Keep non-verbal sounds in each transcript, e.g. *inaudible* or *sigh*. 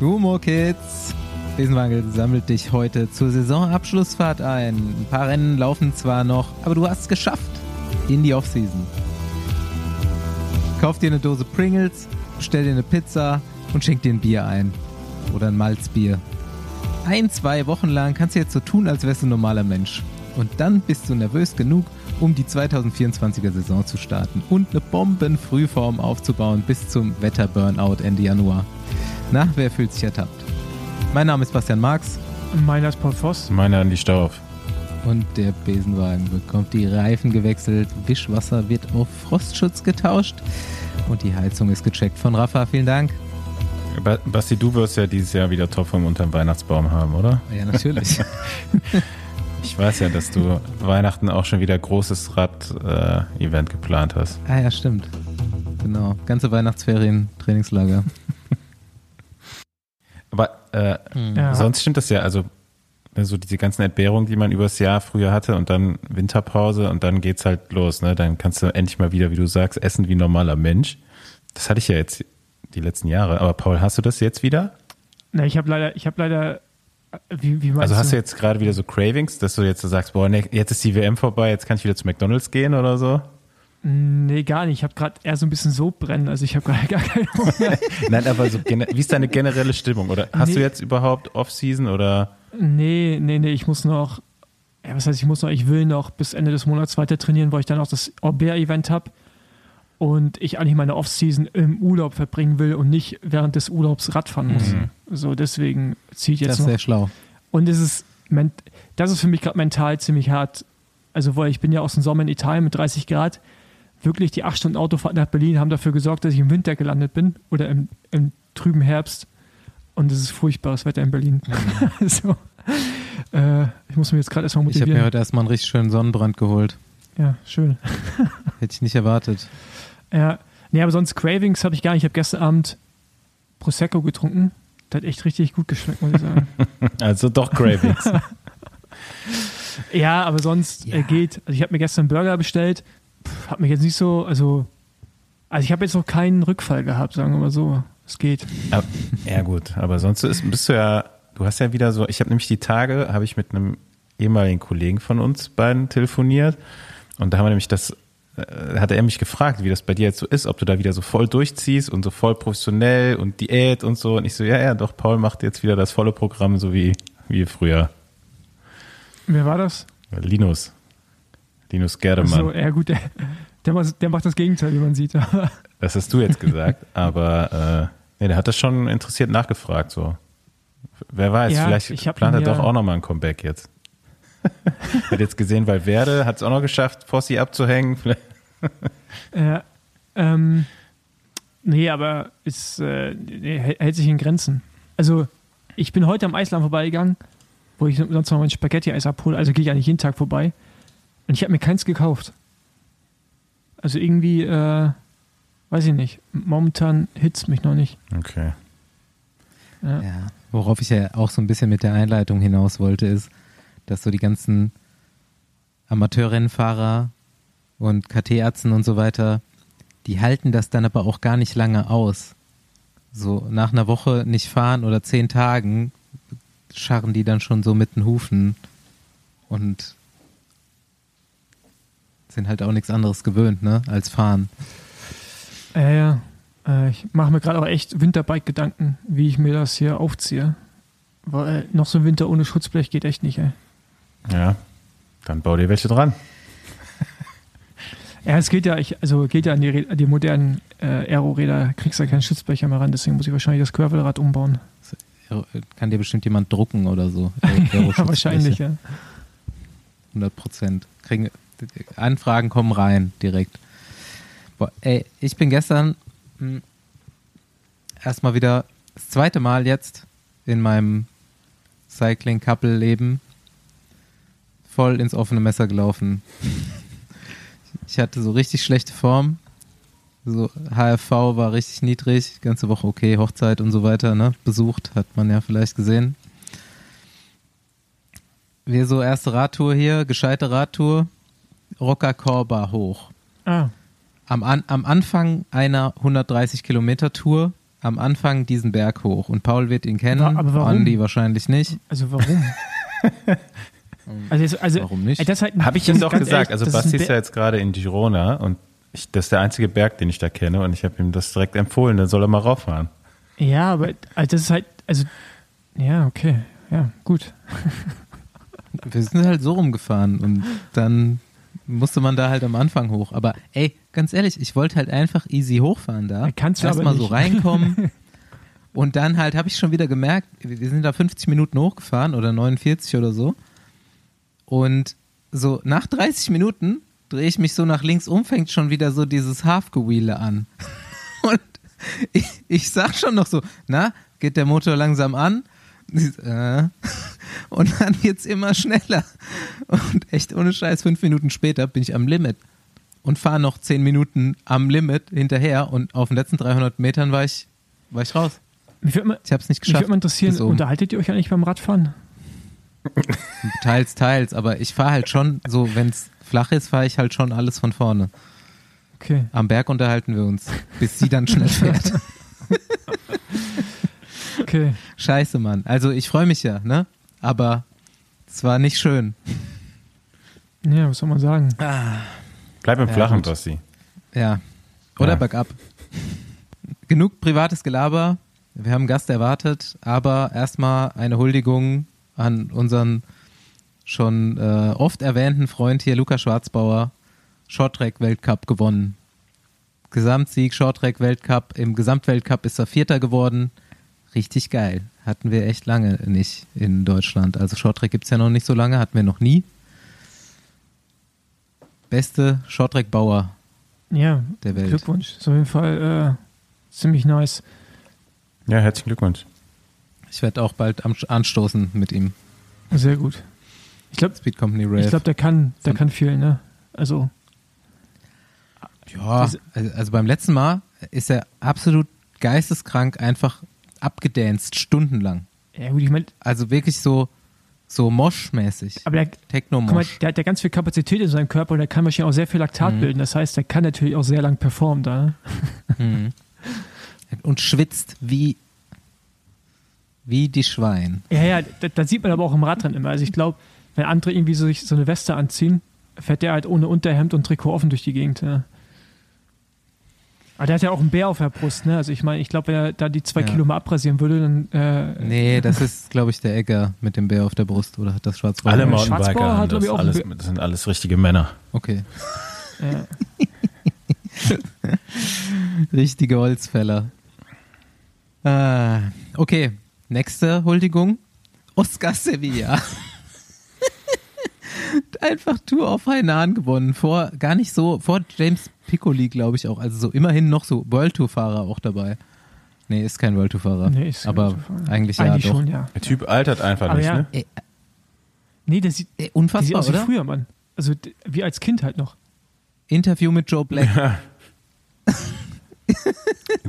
Gumo Kids. Besenwangel sammelt dich heute zur Saisonabschlussfahrt ein. Ein paar Rennen laufen zwar noch, aber du hast es geschafft in die Offseason. Kauf dir eine Dose Pringles, bestell dir eine Pizza und schenk dir ein Bier ein. Oder ein Malzbier. Ein, zwei Wochen lang kannst du jetzt so tun, als wärst du ein normaler Mensch. Und dann bist du nervös genug, um die 2024er Saison zu starten und eine Bombenfrühform aufzubauen bis zum Wetter-Burnout Ende Januar. Na, wer fühlt sich ertappt? Mein Name ist Bastian Marx. Meiner ist Paul Voss. Meiner Andi Stauf. Und der Besenwagen bekommt die Reifen gewechselt, Wischwasser wird auf Frostschutz getauscht und die Heizung ist gecheckt von Rafa. Vielen Dank. Basti, du wirst ja dieses Jahr wieder Topform unterm Weihnachtsbaum haben, oder? Ja, natürlich. *laughs* *laughs* ich weiß ja, dass du Weihnachten auch schon wieder großes Rad-Event äh, geplant hast. Ah ja, stimmt. Genau. Ganze Weihnachtsferien, Trainingslager. Äh, hm. ja. sonst stimmt das ja, also ne, so diese ganzen Entbehrungen, die man übers Jahr früher hatte und dann Winterpause und dann geht's halt los, ne? Dann kannst du endlich mal wieder, wie du sagst, essen wie ein normaler Mensch. Das hatte ich ja jetzt die letzten Jahre. Aber Paul, hast du das jetzt wieder? Na, ich habe leider, ich habe leider wie, wie also hast du jetzt gerade wieder so Cravings, dass du jetzt so sagst, boah, ne, jetzt ist die WM vorbei, jetzt kann ich wieder zu McDonalds gehen oder so? Nee, gar nicht. Ich habe gerade eher so ein bisschen so brennen, also ich habe *laughs* gar, gar keine Hunger. *laughs* Nein, aber so wie ist deine generelle Stimmung? Oder hast nee. du jetzt überhaupt Off-Season oder? Nee, nee, nee, ich muss noch, ja, was heißt, ich muss noch, ich will noch bis Ende des Monats weiter trainieren, weil ich dann auch das Orbea-Event habe und ich eigentlich meine Off-Season im Urlaub verbringen will und nicht während des Urlaubs Radfahren muss. Mhm. So, deswegen ziehe ich jetzt Das ist sehr schlau. Und es ist, das ist für mich gerade mental ziemlich hart. Also, weil ich bin ja aus dem Sommer in Italien mit 30 Grad wirklich die acht Stunden Autofahrt nach Berlin haben dafür gesorgt, dass ich im Winter gelandet bin oder im, im trüben Herbst. Und es ist furchtbares Wetter in Berlin. Mhm. *laughs* also, äh, ich muss mir jetzt gerade erstmal motivieren. Ich habe mir heute erstmal einen richtig schönen Sonnenbrand geholt. Ja, schön. *laughs* Hätte ich nicht erwartet. Ja, nee, aber sonst Cravings habe ich gar nicht. Ich habe gestern Abend Prosecco getrunken. Das hat echt richtig gut geschmeckt, muss ich sagen. *laughs* Also doch Cravings. ja, aber sonst ja. Äh, geht. Also ich habe mir gestern einen Burger bestellt hat mich jetzt nicht so, also, also ich habe jetzt noch keinen Rückfall gehabt, sagen wir mal so. Es geht. Aber, ja gut, aber sonst ist, bist du ja, du hast ja wieder so, ich habe nämlich die Tage, habe ich mit einem ehemaligen Kollegen von uns beiden telefoniert und da haben wir nämlich das, äh, hat er mich gefragt, wie das bei dir jetzt so ist, ob du da wieder so voll durchziehst und so voll professionell und Diät und so und ich so, ja, ja, doch, Paul macht jetzt wieder das volle Programm, so wie, wie früher. Wer war das? Linus. Linus Gerdemann. So, ja gut, der, der, der, macht das Gegenteil, wie man sieht. *laughs* das hast du jetzt gesagt, aber äh, nee, der hat das schon interessiert nachgefragt. So. Wer weiß, ja, vielleicht plant er doch auch nochmal ein Comeback jetzt. *laughs* hat jetzt gesehen, weil Werde hat es auch noch geschafft, Fossi abzuhängen. *laughs* ja, ähm, nee, aber es äh, hält sich in Grenzen. Also, ich bin heute am Eisland vorbeigegangen, wo ich sonst noch mein Spaghetti-Eis abhole. Also gehe ich eigentlich jeden Tag vorbei. Und ich habe mir keins gekauft. Also irgendwie, äh, weiß ich nicht. Momentan hitzt mich noch nicht. Okay. Ja. ja. Worauf ich ja auch so ein bisschen mit der Einleitung hinaus wollte, ist, dass so die ganzen Amateurrennfahrer und KT-Ärzten und so weiter, die halten das dann aber auch gar nicht lange aus. So nach einer Woche nicht fahren oder zehn Tagen scharren die dann schon so mit den Hufen und sind halt auch nichts anderes gewöhnt, ne, als fahren. Ja, ja. Äh, ich mache mir gerade auch echt Winterbike-Gedanken, wie ich mir das hier aufziehe. Weil noch so ein Winter ohne Schutzblech geht echt nicht, ey. Ja, dann bau dir welche dran. ja, es geht ja, ich, also geht ja an die, die modernen äh, Aero-Räder, kriegst ja keinen Schutzblecher mehr ran, deswegen muss ich wahrscheinlich das Querfelrad umbauen. Kann dir bestimmt jemand drucken oder so. *laughs* ja, wahrscheinlich, ja. 100 Prozent. Kriegen, Anfragen kommen rein direkt. Boah, ey, ich bin gestern hm, erstmal wieder das zweite Mal jetzt in meinem Cycling-Couple-Leben voll ins offene Messer gelaufen. *laughs* ich hatte so richtig schlechte Form. So HFV war richtig niedrig, ganze Woche okay, Hochzeit und so weiter, ne? Besucht, hat man ja vielleicht gesehen. Wir so erste Radtour hier, gescheite Radtour. Rockerkorba hoch. Ah. Am, an, am Anfang einer 130 Kilometer Tour, am Anfang diesen Berg hoch und Paul wird ihn kennen, Wa- aber warum? Andi wahrscheinlich nicht. Also warum? *laughs* also, also Warum nicht? ey, Das halt Habe ich ihm doch gesagt. ehrlich, also das ist Basti ist ja jetzt gerade in Girona und ich, das ist der einzige Berg, den ich da kenne und ich habe ihm das direkt empfohlen, dann soll er mal rauffahren. Ja, aber also das ist halt, also, ja, okay, ja, gut. Wir sind halt so rumgefahren und dann musste man da halt am Anfang hoch. Aber ey, ganz ehrlich, ich wollte halt einfach easy hochfahren da. Kannst du Erstmal so reinkommen. *laughs* und dann halt habe ich schon wieder gemerkt, wir sind da 50 Minuten hochgefahren oder 49 oder so. Und so nach 30 Minuten drehe ich mich so nach links um, fängt schon wieder so dieses Halfgewheele an. *laughs* Und ich, ich sag schon noch so, na, geht der Motor langsam an? Äh. Und dann jetzt immer schneller. Und echt ohne Scheiß, fünf Minuten später bin ich am Limit und fahre noch zehn Minuten am Limit hinterher und auf den letzten 300 Metern war ich, war ich raus. Mich würde mal, Ich habe es nicht mich geschafft. würd mal interessieren, So, unterhaltet ihr euch eigentlich beim Radfahren? *laughs* teils, teils, aber ich fahre halt schon so, wenn es flach ist, fahre ich halt schon alles von vorne. Okay. Am Berg unterhalten wir uns, bis sie dann schnell *laughs* fährt. *laughs* Okay. Scheiße, Mann. Also ich freue mich ja, ne? Aber es war nicht schön. Ja, was soll man sagen? Bleib im Ja, Flachen, gut. Basti. Ja. Oder Ja. bergab. Genug privates Gelaber. Wir haben einen Gast erwartet, aber erstmal eine Huldigung an unseren schon äh, oft erwähnten Freund hier, Luca Schwarzbauer. Shorttrack-Weltcup gewonnen. Gesamtsieg, Shorttrack-Weltcup. Im Gesamtweltcup ist er Vierter geworden. Richtig geil. Hatten wir echt lange nicht in Deutschland. Also Shorttrack gibt's ja noch nicht so lange, hatten wir noch nie. Beste Shorttrack-Bauer Ja, der Welt. Glückwunsch. Ist auf jeden Fall äh, ziemlich nice. Ja, herzlichen Glückwunsch. Ich werde auch bald am- anstoßen mit ihm. Sehr gut. Ich glaube, Speed Company Rave. ich glaub, der kann, der kann viel, ne? Also, ja, also, also beim letzten Mal ist er absolut geisteskrank einfach abgedanced, stundenlang. ja gut, ich meine, Also wirklich so, so Mosh-mäßig. aber der, guck mal, Techno-Mosh. der hat ja ganz viel Kapazität in seinem Körper und der kann wahrscheinlich auch sehr viel Laktat Mhm. bilden. Das heißt, der kann natürlich auch sehr lang performen da. Mhm. Und schwitzt wie, wie die Schwein. Ja, ja, da, da sieht man aber auch im Radrennen immer. Also ich glaube, wenn andere irgendwie so, sich so eine Weste anziehen, fährt der halt ohne Unterhemd und Trikot offen durch die Gegend. Ja. Aber der hat ja auch einen Bär auf der Brust, ne? Also ich meine, ich glaube, wenn er da die zwei Ja. Kilo mal abrasieren würde, dann äh, Nee, das ist, glaube ich, der Egger mit dem Bär auf der Brust oder hat das Schwarzbauer? Alle Mountainbiker hat, das, alles, das sind alles richtige Männer. Okay. ja. *laughs* Richtige Holzfäller. Ah, okay, nächste Huldigung. Oscar Sevilla. *laughs* Einfach Tour auf Hainan gewonnen. Vor, gar nicht so, vor James Piccoli, glaube ich auch. Also so immerhin noch so World Tour Fahrer auch dabei. Nee, ist kein World Tour Fahrer. Nee, ist kein aber eigentlich ja Eigentlich doch. schon, ja. Der Typ altert einfach Aber nicht, ja. ne? Ey, Nee, der sieht, ey, der sieht unfassbar, aus wie oder? früher, Mann. Also wie als Kind halt noch. Interview mit Joe Black. *laughs*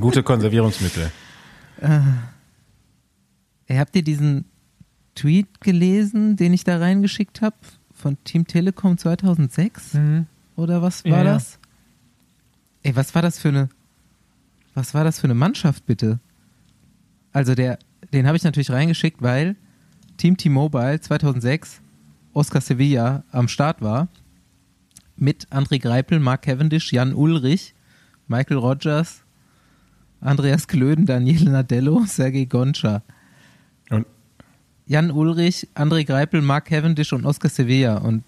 Gute Konservierungsmittel. Ey, habt ihr diesen Tweet gelesen, den ich da reingeschickt habe? Von Team Telekom 2006? Mhm. Oder was Ja, war ja. das? Ey, was war das für eine was war das für eine Mannschaft bitte? Also der den habe ich natürlich reingeschickt, weil Team T-Mobile 2006 Oscar Sevilla am Start war mit André Greipel, Mark Cavendish, Jan Ulrich, Michael Rogers, Andreas Klöden, Daniele Nadello, *laughs* Sergei Goncha. Und Jan Ulrich, André Greipel, Mark Cavendish und Oscar Sevilla und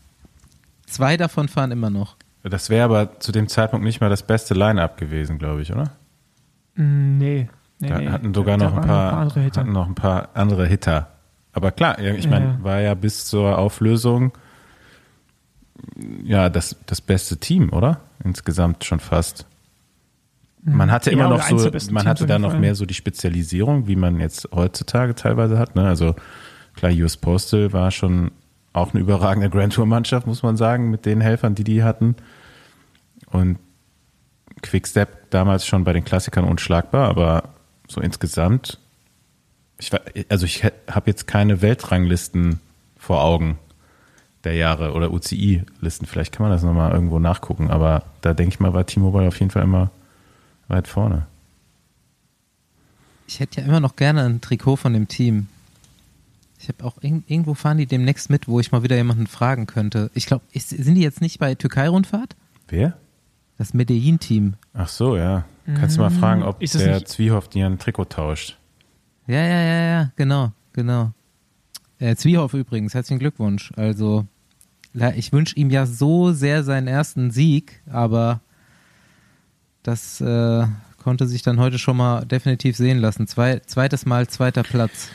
zwei davon fahren immer noch. Das wäre aber zu dem Zeitpunkt nicht mal das beste Line-Up gewesen, glaube ich, oder? Mm, Nee. nee, Da nee. hatten sogar Da noch ein paar, andere Hitter. hatten noch ein paar andere Hitter. Aber klar, ich meine, ja. war ja bis zur Auflösung ja das, das beste Team, oder? Insgesamt schon fast. Man hatte. Ja, immer noch so, man hatte da noch mehr so die Spezialisierung, wie man jetzt heutzutage teilweise hat. Ne? Also klar, US Postal war schon auch eine überragende Grand Tour Mannschaft, muss man sagen, mit den Helfern, die die hatten. Und Quickstep damals schon bei den Klassikern unschlagbar, aber so insgesamt, ich war, also ich habe jetzt keine Weltranglisten vor Augen der Jahre oder UCI-Listen. Vielleicht kann man das nochmal irgendwo nachgucken, aber da denke ich mal, war T-Mobile auf jeden Fall immer weit vorne. ich hätte ja immer noch gerne ein Trikot von dem Team. Ich habe auch irgendwo fahren die demnächst mit, wo ich mal wieder jemanden fragen könnte. Ich glaube, sind die jetzt nicht bei Türkei-Rundfahrt? Wer? Das Medellin-Team. Ach so, ja. Kannst du mal Mm, fragen, ob ist das der nicht- Zwiehoff dir ein Trikot tauscht. Ja, ja, ja, ja, genau, genau. Äh, Zwiehoff übrigens, herzlichen Glückwunsch. Also, ich wünsche ihm ja so sehr seinen ersten Sieg, aber das äh, konnte sich dann heute schon mal definitiv sehen lassen. Zwei, zweites Mal zweiter Platz.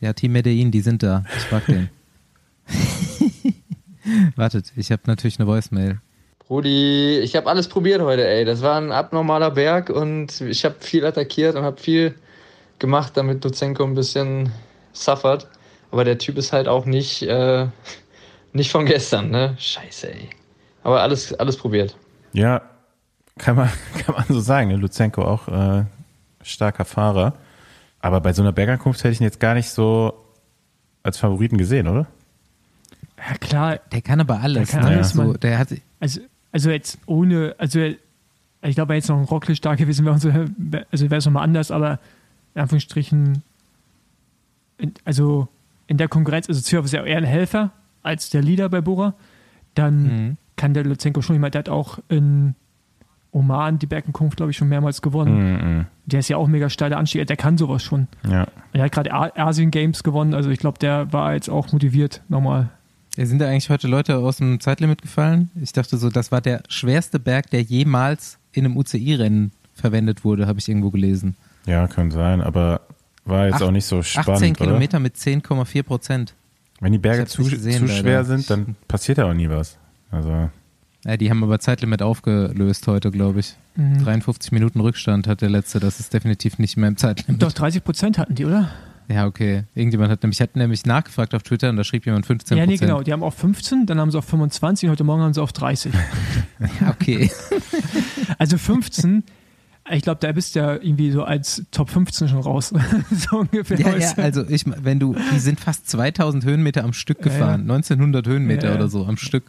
Ja, Team Medellin, die sind da. Ich frag den. *laughs* Wartet, ich habe natürlich eine Voicemail. Rudi, ich habe alles probiert heute, ey. Das war ein abnormaler Berg und ich habe viel attackiert und habe viel gemacht, damit Luzenko ein bisschen suffert. Aber der Typ ist halt auch nicht, äh, *laughs* nicht von gestern, ne? Scheiße, ey. Aber alles, alles probiert. Ja, kann man, *laughs* kann man so sagen. Ne? Luzenko auch äh, starker Fahrer. Aber bei so einer Bergankunft hätte ich ihn jetzt gar nicht so als Favoriten gesehen, oder? Ja, klar, Der kann aber alles. Der kann ne? alles, so, Mann. der hat, also, also jetzt ohne, also ich glaube, wenn jetzt noch ein Rocklisch da gewesen wäre, also wäre es nochmal anders, aber in Anführungsstrichen, in, also in der Konkurrenz, also Zürich ist ja eher ein Helfer als der Leader bei Bora, dann Mhm. kann der Luzenko schon, ich meine, der hat auch in Oman die Bergankunft, glaube ich, schon mehrmals gewonnen. Mhm. Der ist ja auch mega steiler Anstieg, der kann sowas schon. Ja. Er hat gerade Asien Games gewonnen, also ich glaube, der war jetzt auch motiviert, nochmal. Sind da eigentlich heute Leute aus dem Zeitlimit gefallen? Ich dachte so, das war der schwerste Berg, der jemals in einem UCI-Rennen verwendet wurde, habe ich irgendwo gelesen. ja, kann sein, aber war jetzt Ach- auch nicht so 18 spannend, oder? Kilometer mit 10,4 Prozent. Wenn die Berge zu, gesehen, zu leider. schwer sind, dann passiert ja auch nie was. Also, Ja, die haben aber Zeitlimit aufgelöst heute, glaube ich. Mhm. 53 Minuten Rückstand hat der letzte. Das ist definitiv nicht mehr im Zeitlimit. Doch, 30 Prozent hatten die, oder? Ja, okay. Irgendjemand hat nämlich, hat nämlich nachgefragt auf Twitter und da schrieb jemand 15 Ja, nee, genau. Die haben auf 15, dann haben sie auf 25 und heute Morgen haben sie auf 30. *laughs* Ja, okay. *laughs* Also 15, ich glaube, da bist du ja irgendwie so als Top 15 schon raus. *laughs* so ungefähr. ja, ja, also ich, wenn du, die sind fast 2000 Höhenmeter am Stück Ja, ja. gefahren. 1900 Höhenmeter Ja, ja. oder so am Stück.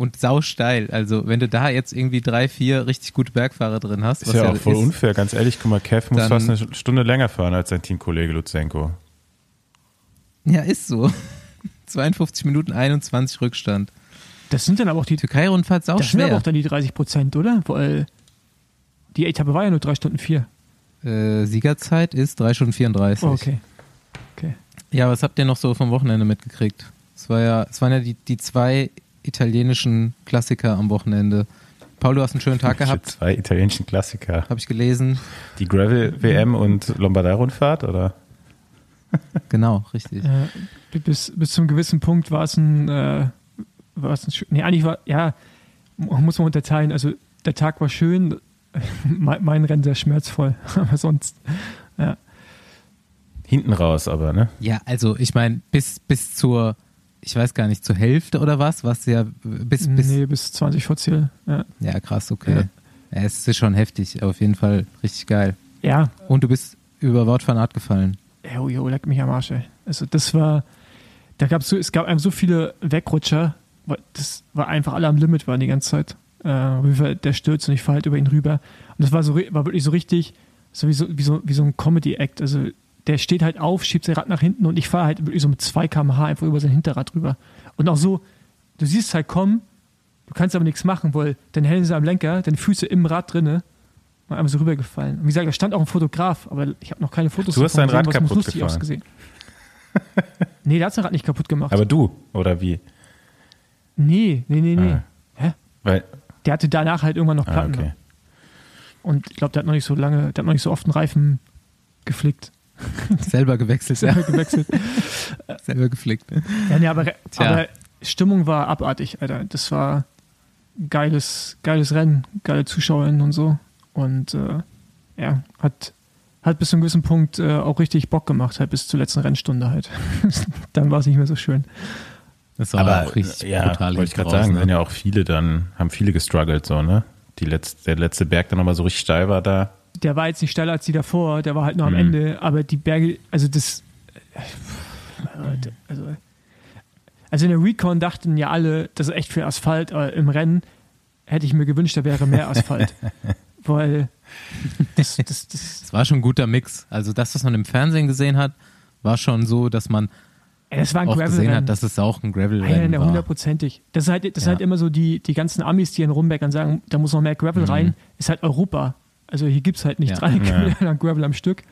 Und sausteil. Also wenn du da jetzt irgendwie drei, vier richtig gute Bergfahrer drin hast, ist ja auch voll unfair, ganz ehrlich. Guck mal, Kev muss fast eine Stunde länger fahren als sein Teamkollege Luzenko. Ja, ist so. *laughs* 52 Minuten 21 Rückstand. Das sind dann aber auch die, Türkei-Rundfahrt ist auch das sind aber schwer. auch dann die 30 Prozent, oder? Weil die Etappe war ja nur 3 Stunden 4. Äh, Siegerzeit ist 3 Stunden 34. Oh, okay. Okay. Ja, was habt ihr noch so vom Wochenende mitgekriegt? Es war ja, es waren ja die, die zwei italienischen Klassiker am Wochenende. Paul, du hast einen schönen Tag gehabt, Zwei italienischen Klassiker. habe ich gelesen. Die Gravel-WM und Lombardei-Rundfahrt, oder? *laughs* Genau, richtig. Äh, bis, bis zum gewissen Punkt war es ein, äh, war es ein schön- nee, eigentlich war, ja, muss man unterteilen. Also der Tag war schön, *laughs* mein, mein Rennen sehr schmerzvoll, *laughs* aber sonst, ja. Hinten raus aber, ne? Ja, also ich meine, bis, bis zur, ich weiß gar nicht, zur Hälfte oder was, was ja bis, bis, nee, bis 20 vor Ziel. Ja. ja krass, okay. Ja. es ist schon heftig, auf jeden Fall richtig geil. ja, Und du bist über Wort von Art gefallen. Jo, jo, leck mich am Arsch, ey. Also das war, da gab so, es gab einfach so viele Wegrutscher, das war einfach alle am Limit waren die ganze Zeit. Äh, der stürzt und ich fahre halt über ihn rüber. Und das war so, war wirklich so richtig, so wie so, wie so, wie so ein Comedy-Act. Also der steht halt auf, schiebt sein Rad nach hinten und ich fahre halt so mit 2 km/h einfach über sein Hinterrad rüber. Und auch so, du siehst es halt kommen, du kannst aber nichts machen, weil deine Hände am Lenker, deine Füße im Rad drinne und einfach so rübergefallen. Und wie gesagt, da stand auch ein Fotograf, aber ich habe noch keine Fotos Du hast dein Rad kaputt lustig ausgesehen. *laughs* nee, der hat sein Rad nicht kaputt gemacht. Aber du, oder wie? nee, nee, nee, nee. Ah. Hä? Weil, Der hatte danach halt irgendwann noch ah, Platten. okay. Und ich glaube, der hat noch nicht so lange, der hat noch nicht so oft einen Reifen geflickt. *laughs* Selber gewechselt, Selber ja. gewechselt. *laughs* Selber geflickt. Ja, nee, aber, Tja. aber Stimmung war abartig, Alter. Das war geiles, geiles Rennen, geile ZuschauerInnen und so. Und äh, ja, hat, hat bis zu einem gewissen Punkt äh, auch richtig Bock gemacht, halt bis zur letzten Rennstunde halt. *laughs* Dann war es nicht mehr so schön. Das war Aber auch richtig ja, brutal. wollte ich gerade sagen, ne? sind ja auch viele dann, haben viele gestruggelt so, ne? Die letzte, der letzte Berg, der nochmal so richtig steil war da. Der war jetzt nicht steiler als die davor, der war halt nur am Mhm. Ende, aber die Berge, also das. Also, also in der Recon dachten ja alle, das ist echt viel Asphalt, aber im Rennen hätte ich mir gewünscht, da wäre mehr Asphalt. *laughs* weil das, das, das, Es war schon ein guter Mix. Also das, was man im Fernsehen gesehen hat, war schon so, dass man das war ein auch gesehen Gravel-Rennen. hat, dass es auch ein Nein, Gravel-Rennen nein, war. hundertprozentig. Das ist halt, das Ja. sind halt immer so die, die ganzen Amis, die in Rumbeckern sagen, da muss noch mehr Gravel Mhm. rein. Ist halt Europa. Also hier gibt es halt nicht Ja. drei Ja. Kilometer lang *laughs* Gravel am Stück.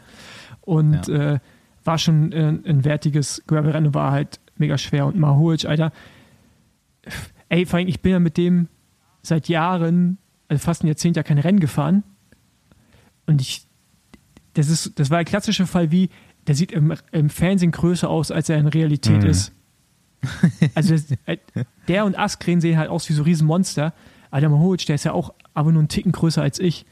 Und Ja. äh, war schon äh, ein wertiges Gravel-Rennen, war halt mega schwer. Und Mahoic, Alter. Ey, vor allem, ich bin ja mit dem seit Jahren, also fast ein Jahrzehnt ja kein Rennen gefahren. Und ich, das ist, das war ein klassischer Fall wie, der sieht im, im Fernsehen größer aus, als er in Realität Mhm. ist. Also das, äh, der und Askren sehen halt aus wie so Riesenmonster. Aber der Mahoic, der ist ja auch aber nur einen Ticken größer als ich.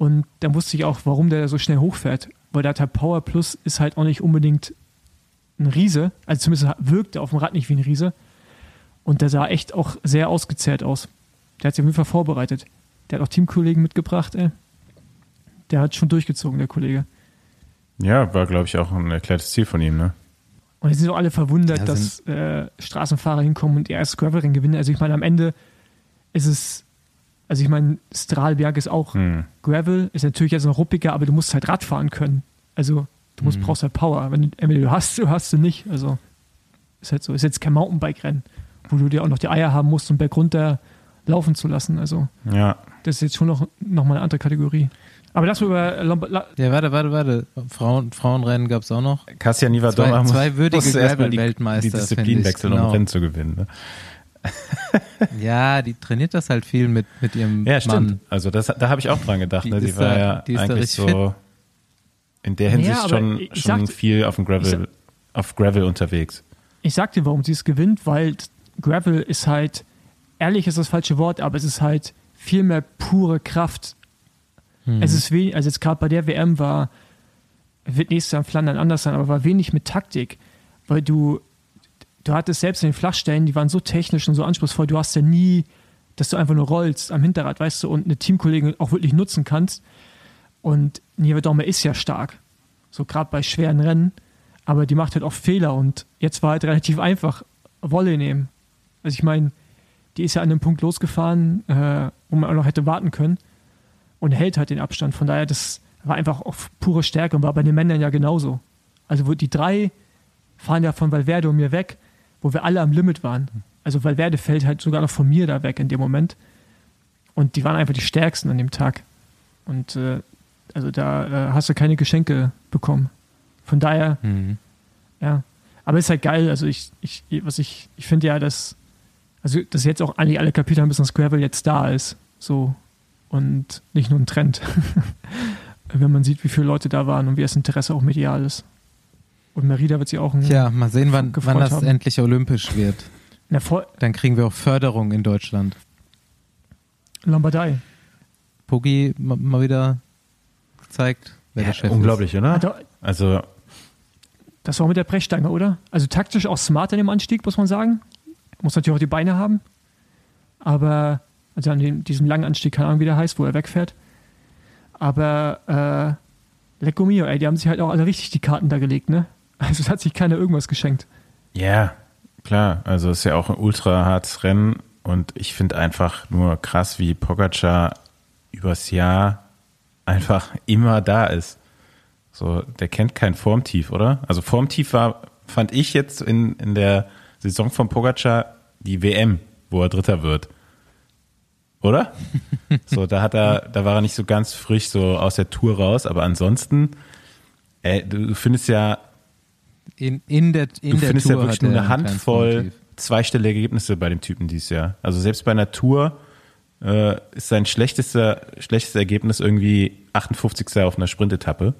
Und da wusste ich auch, warum der so schnell hochfährt. Weil der hat halt Power Plus ist halt auch nicht unbedingt ein Riese. Also zumindest wirkt er auf dem Rad nicht wie ein Riese. Und der sah echt auch sehr ausgezehrt aus. Der hat sich auf jeden Fall vorbereitet. Der hat auch Teamkollegen mitgebracht, ey. Der hat schon durchgezogen, der Kollege. Ja, war, glaube ich, auch ein erklärtes Ziel von ihm, ne? Und jetzt sind auch alle verwundert, Ja, dass äh, Straßenfahrer hinkommen und ihr erstes Gravelrennen gewinnen. Also ich meine, am Ende ist es, also ich meine, Stralberg ist auch Hm. Gravel, ist natürlich jetzt noch ruppiger, aber du musst halt Rad fahren können. Also du musst, brauchst halt Power. Wenn du, entweder du hast, du hast du nicht. Also ist halt so. Ist jetzt kein Mountainbike-Rennen, wo du dir auch noch die Eier haben musst, um berg runter laufen zu lassen. Also Ja. das ist jetzt schon noch, noch mal eine andere Kategorie. Aber lass mal über Lombard, la, Ja, warte, warte, warte. Frauen, Frauenrennen gab es auch noch. Kassia Zwei- Nivadoma muss, zwei würdige musste erstmal die, Gravel-Weltmeister, die Disziplin wechseln, um genau. ein Rennen zu gewinnen. Ne? Ja, die trainiert das halt viel mit, mit ihrem Ja, stimmt. Mann. Also das, da habe ich auch dran gedacht. Die ne? Die ist war da- ja die eigentlich richtig so in der Ja, Hinsicht aber schon, ich schon sag- viel auf dem ich Gravel, auf Gravel unterwegs. ich sag dir, warum sie es gewinnt, weil Gravel ist halt, ehrlich ist das falsche Wort, aber es ist halt viel mehr pure Kraft. Es ist wenig, also jetzt gerade bei der WM war, wird nächstes Jahr in Flandern anders sein, aber war wenig mit Taktik, weil du, du hattest selbst in den Flachstellen, die waren so technisch und so anspruchsvoll, du hast ja nie, dass du einfach nur rollst am Hinterrad, weißt du, und eine Teamkollegin auch wirklich nutzen kannst. Und Nievedorme ist ja stark, so gerade bei schweren Rennen, aber die macht halt auch Fehler und jetzt war halt relativ einfach Wolle nehmen. Also ich meine, die ist ja an dem Punkt losgefahren, äh, wo man auch noch hätte warten können und hält halt den Abstand. Von daher, das war einfach auf pure Stärke und war bei den Männern ja genauso. Also die drei fahren ja von Valverde und mir weg, wo wir alle am Limit waren. Also Valverde fällt halt sogar noch von mir da weg in dem Moment. Und die waren einfach die stärksten an dem Tag. Und äh, also da äh, hast du keine Geschenke bekommen. Von daher, Mhm. ja. Aber ist halt geil. Also ich, ich, was ich, ich finde ja, dass, also dass jetzt auch eigentlich alle Kapitel haben, bis das Gravel jetzt da ist. So. Und nicht nur ein Trend. *laughs* Wenn man sieht, wie viele Leute da waren und wie das Interesse auch medial ist. Und Merida wird sie auch ein, Tja, mal sehen, wann, wann das haben. endlich olympisch wird. na, voll, Dann kriegen wir auch Förderung in Deutschland. Lombardei. Pogi ma- mal wieder gezeigt, wer der Chef unglaublich, oder? Hat er- Also Das war mit der Brechstange, oder? Also taktisch auch smart an dem Anstieg, muss man sagen. Muss natürlich auch die Beine haben. Aber, also an dem, diesem langen Anstieg, keine Ahnung, wie der heißt, wo er wegfährt. Aber, äh, Lecco mio, ey, die haben sich halt auch alle richtig die Karten da gelegt, ne? Also es hat sich keiner irgendwas geschenkt. Ja, klar. Also es ist ja auch ein ultra hartes Rennen und ich finde einfach nur krass, wie Pogacar übers Jahr einfach *laughs* immer da ist. So, der kennt kein Formtief, oder? Also Formtief war, fand ich jetzt in, in der Saison von Pogacar die WM, wo er Dritter wird. Oder? *laughs* so, da hat er, da war er nicht so ganz frisch so aus der Tour raus, aber ansonsten, ey, du findest ja In, in der, in du der findest Tour ja wirklich nur eine Handvoll zweistellige Ergebnisse bei dem Typen dieses Jahr. Also selbst bei einer Tour äh, ist sein schlechtester, schlechtestes Ergebnis irgendwie 58. auf einer Sprintetappe.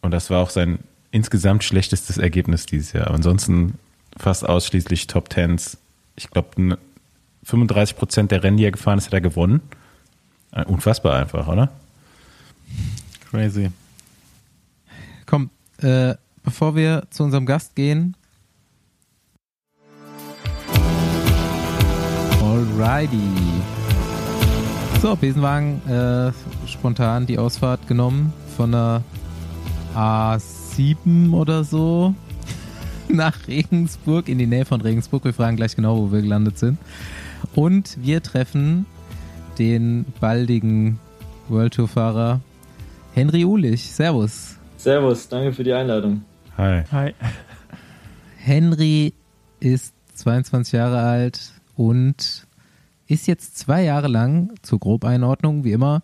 Und das war auch sein insgesamt schlechtestes Ergebnis dieses Jahr. Aber ansonsten fast ausschließlich Top Tens. Ich glaube, 35 Prozent der Rennen, die er gefahren ist, hat er gewonnen. Äh, Unfassbar einfach, oder? Crazy. Komm, äh, bevor wir zu unserem Gast gehen. Alrighty. So, Besenwagen, äh, spontan die Ausfahrt genommen von der A7 oder so *laughs* nach Regensburg, in die Nähe von Regensburg. Wir fragen gleich genau, wo wir gelandet sind. Und wir treffen den baldigen World Tour Fahrer Henry Ulich. Servus. Servus, danke für die Einladung. Hi. Hi. Henry ist 22 Jahre alt und ist jetzt zwei Jahre lang zur Grobeinordnung, wie immer,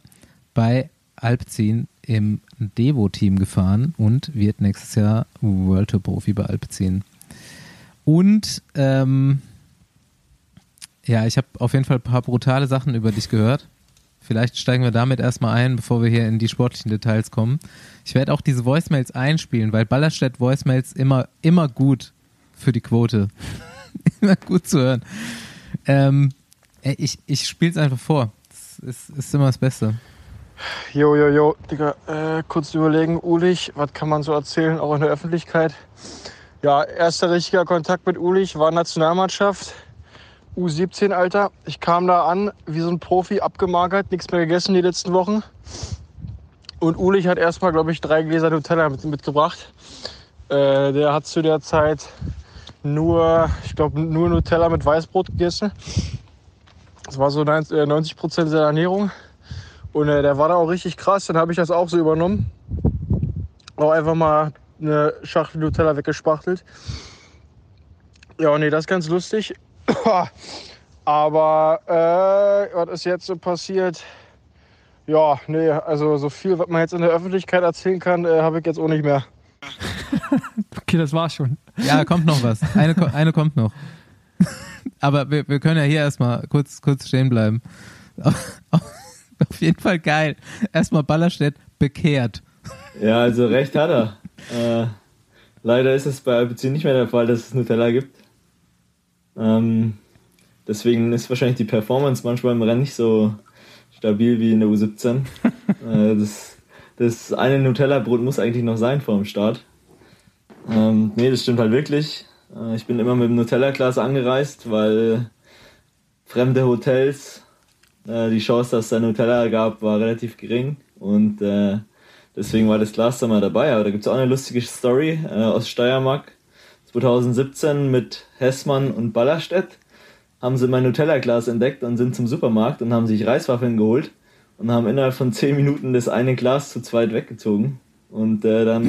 bei Alpecin im Devo-Team gefahren und wird nächstes Jahr World Tour Profi bei Alpecin. Und ähm, ja, ich habe auf jeden Fall ein paar brutale Sachen über dich gehört. Vielleicht steigen wir damit erstmal ein, bevor wir hier in die sportlichen Details kommen. Ich werde auch diese Voicemails einspielen, weil Ballerstedt Voicemails immer, immer gut für die Quote. *laughs* immer gut zu hören. Ähm, ich ich spiele es einfach vor. Das ist, ist immer das Beste. Jo, jo, jo, Digga, äh, kurz überlegen, Ulich, was kann man so erzählen, auch in der Öffentlichkeit? Ja, erster richtiger Kontakt mit Ulich war Nationalmannschaft, U17 Alter. Ich kam da an, wie so ein Profi, abgemagert, nichts mehr gegessen die letzten Wochen. Und Ulich hat erstmal, glaube ich, drei Gläser Nutella mit, mitgebracht. Äh, der hat zu der Zeit nur, ich glaube, nur Nutella mit Weißbrot gegessen. Das war so 90 Prozent seiner Ernährung. Und äh, der war da auch richtig krass. Dann habe ich das auch so übernommen. Auch einfach mal eine Schachtel Nutella weggespachtelt. Ja, nee, das ist ganz lustig. *laughs* Aber äh, was ist jetzt so passiert? Ja, nee, also so viel, was man jetzt in der Öffentlichkeit erzählen kann, äh, habe ich jetzt auch nicht mehr. *laughs* Okay, das war's schon. Ja, kommt noch was. Eine, eine kommt noch. *laughs* Aber wir, wir können ja hier erstmal kurz, kurz stehen bleiben. Auf jeden Fall geil. Erstmal Ballerstedt bekehrt. Ja, also recht hat er. Äh, leider ist es bei Alpecin nicht mehr der Fall, dass es Nutella gibt. Ähm, deswegen ist wahrscheinlich die Performance manchmal im Rennen nicht so stabil wie in der U17. *laughs* äh, das, das eine Nutella-Brot muss eigentlich noch sein vor dem Start. Ähm, nee, das stimmt halt wirklich. Äh, ich bin immer mit dem Nutella-Glas angereist, weil fremde Hotels äh, die Chance, dass es da Nutella gab, war relativ gering. Und äh, deswegen war das Glas da mal dabei. Aber da gibt es auch eine lustige Story äh, aus Steiermark. 2017 mit Hessmann und Ballerstedt haben sie mein Nutella-Glas entdeckt und sind zum Supermarkt und haben sich Reiswaffeln geholt und haben innerhalb von 10 Minuten das eine Glas zu zweit weggezogen. Und äh, dann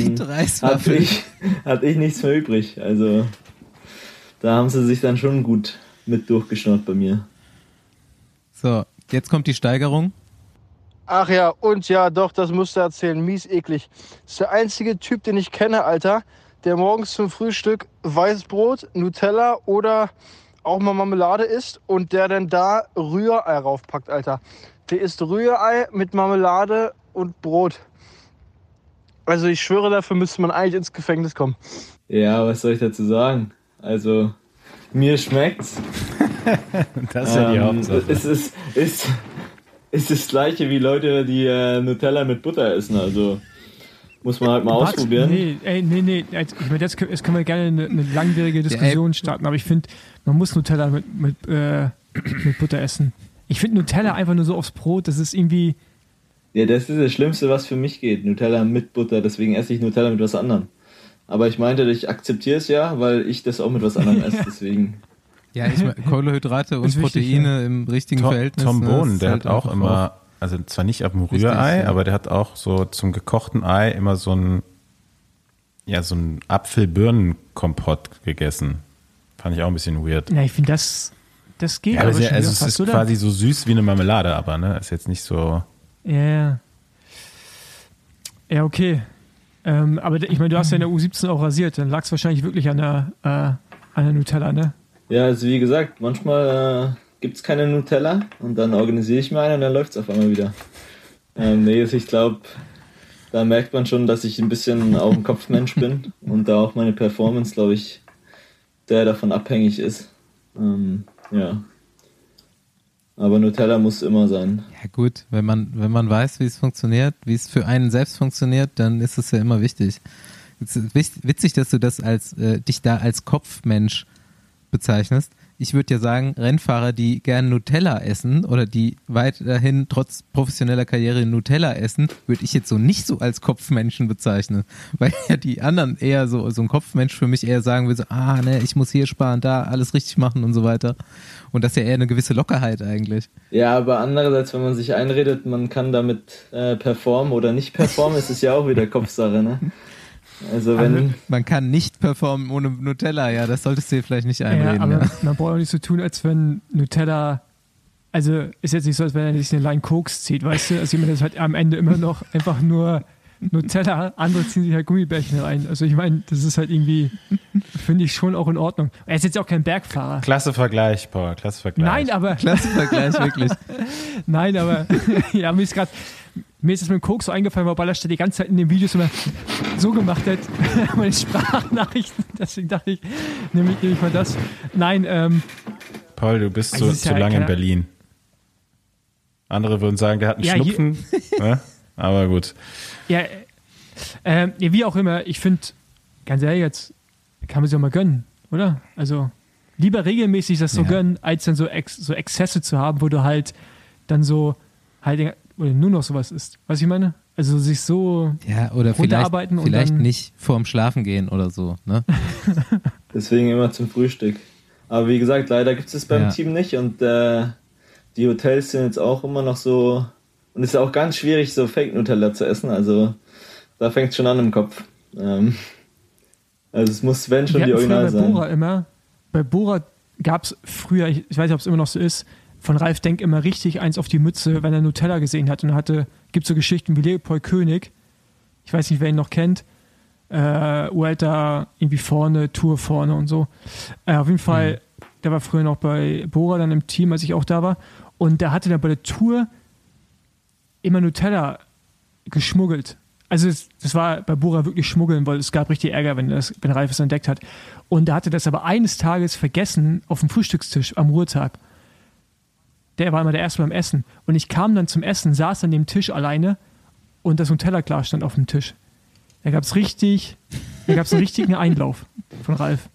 hatte ich, hatte ich nichts mehr übrig. Also da haben sie sich dann schon gut mit durchgeschnurrt bei mir. So, jetzt kommt die Steigerung. Ach ja, und ja, doch, das musst du erzählen. Mies eklig. Das ist der einzige Typ, den ich kenne, Alter, der morgens zum Frühstück Weißbrot, Nutella oder auch mal Marmelade isst und der dann da Rührei raufpackt, Alter. Der isst Rührei mit Marmelade und Brot. Also ich schwöre, dafür müsste man eigentlich ins Gefängnis kommen. Ja, was soll ich dazu sagen? Also, mir schmeckt's. *laughs* Das ist ja die Ähm, Hauptsache. Es ist, ist, ist das gleiche wie Leute, die äh, Nutella mit Butter essen. Also muss man halt mal Was? ausprobieren. Nee, ey, nee, nee. Jetzt, ich meine, jetzt, können- jetzt können wir gerne eine, eine langwierige Diskussion starten, aber ich finde, man muss Nutella mit, mit, äh, mit Butter essen. Ich finde Nutella einfach nur so aufs Brot, das ist irgendwie. Ja, das ist das Schlimmste, was für mich geht. Nutella mit Butter. Deswegen esse ich Nutella mit was anderem. Aber ich meinte, ich akzeptiere es ja, weil ich das auch mit was anderem esse. *laughs* Deswegen. Ja, ich meine, Kohlenhydrate *laughs* und Ist wichtig, Proteine im richtigen Tom, Verhältnis. Tom ne, Bohnen, der halt hat auch immer, also zwar nicht auf dem Richtig, Rührei, ja. aber der hat auch so zum gekochten Ei immer so ein, ja, so ein Apfel-Birnen-Kompott gegessen. Fand ich auch ein bisschen weird. Ja, ich finde, das, das geht Ja, aber aber sehr, schon also es ist oder? quasi so süß wie eine Marmelade, aber ne, ist jetzt nicht so. Ja, ja. Ja, okay. Ähm, aber ich meine, du hast ja in der U17 auch rasiert, dann lag es wahrscheinlich wirklich an der, äh, an der Nutella, ne? Ja, also wie gesagt, manchmal äh, gibt es keine Nutella und dann organisiere ich mir eine und dann läuft es auf einmal wieder. Ähm, nee, also ich glaube, da merkt man schon, dass ich ein bisschen auf dem Kopfmensch bin und da auch meine Performance, glaube ich, sehr davon abhängig ist. Ähm, ja. Aber Nutella muss immer sein. Ja gut, wenn man, wenn man weiß, wie es funktioniert, wie es für einen selbst funktioniert, dann ist es ja immer wichtig. Witzig, dass du das als äh, dich da als Kopfmensch bezeichnest. Ich würde ja sagen, Rennfahrer, die gern Nutella essen oder die weiterhin trotz professioneller Karriere Nutella essen, würde ich jetzt so nicht so als Kopfmenschen bezeichnen. *laughs* Weil ja die anderen eher so, so ein Kopfmensch für mich eher sagen will, so, ah, ne, ich muss hier sparen, da alles richtig machen und so weiter. Und das ist ja eher eine gewisse Lockerheit eigentlich. Ja, aber andererseits, wenn man sich einredet, man kann damit äh, performen oder nicht performen, ist es ja auch wieder Kopfsache, ne? *laughs* Also wenn man kann nicht performen ohne Nutella, ja, das solltest du dir vielleicht nicht einreden. Ja, aber ja. man braucht auch nicht so tun, als wenn Nutella, also ist jetzt nicht so, als wenn er sich eine Line Koks zieht, weißt du? Also ich meine, das ist halt am Ende immer noch einfach nur Nutella, andere ziehen sich halt Gummibärchen rein. Also ich meine, das ist halt irgendwie, finde ich schon auch in Ordnung. Er ist jetzt auch kein Bergfahrer. Klasse Vergleich, Paul, klasse Vergleich. Nein, aber. Klasse Vergleich, wirklich. *laughs* Nein, aber, *laughs* ja, mir ist gerade, mir ist das mit dem Koks so eingefallen, weil Ballerstadt die ganze Zeit in den Videos immer so gemacht hat, *laughs* meine Sprachnachrichten. Deswegen dachte ich, nehme ich, nehm ich mal das. Nein, ähm. Paul, du bist also so, zu ja lange in Berlin. Andere würden sagen, der hat einen ja, Schnupfen. ne? Aber gut. Ja, äh, wie auch immer, ich finde, ganz ehrlich, jetzt kann man sich auch mal gönnen, oder? Also lieber regelmäßig das so ja. gönnen, als dann so, Ex so Exzesse zu haben, wo du halt dann so halt oder nur noch sowas ist. Was ich meine? Also sich so ja, oder vielleicht, vielleicht nicht vorm Schlafen gehen oder so. Ne? *laughs* Deswegen immer zum Frühstück. Aber wie gesagt, leider gibt es das beim ja. Team nicht und äh, die Hotels sind jetzt auch immer noch so und es ist auch ganz schwierig, so Fake Nutella zu essen. Also da fängt es schon an im Kopf. Ähm, also es muss, wenn schon, Wir die Original bei sein. Bora immer, bei Bora gab es früher, ich, ich weiß nicht, ob es immer noch so ist, von Ralf Denk immer richtig eins auf die Mütze, wenn er Nutella gesehen hat. Und hatte, gibt so Geschichten wie Leopold König, ich weiß nicht, wer ihn noch kennt, äh, Uelta irgendwie vorne, Tour vorne und so. Äh, auf jeden Fall, mhm. der war früher noch bei Bora dann im Team, als ich auch da war. Und der hatte dann bei der Tour immer Nutella geschmuggelt. Also es, das war bei Bora wirklich schmuggeln, weil es gab richtig Ärger, wenn, das, wenn Ralf es entdeckt hat. Und er hatte das aber eines Tages vergessen auf dem Frühstückstisch am Ruhetag. Der war immer der Erste beim Essen. Und ich kam dann zum Essen, saß an dem Tisch alleine und das Nutella-Glas stand auf dem Tisch. Da gab es richtig, da gab es einen richtigen Einlauf von Ralf.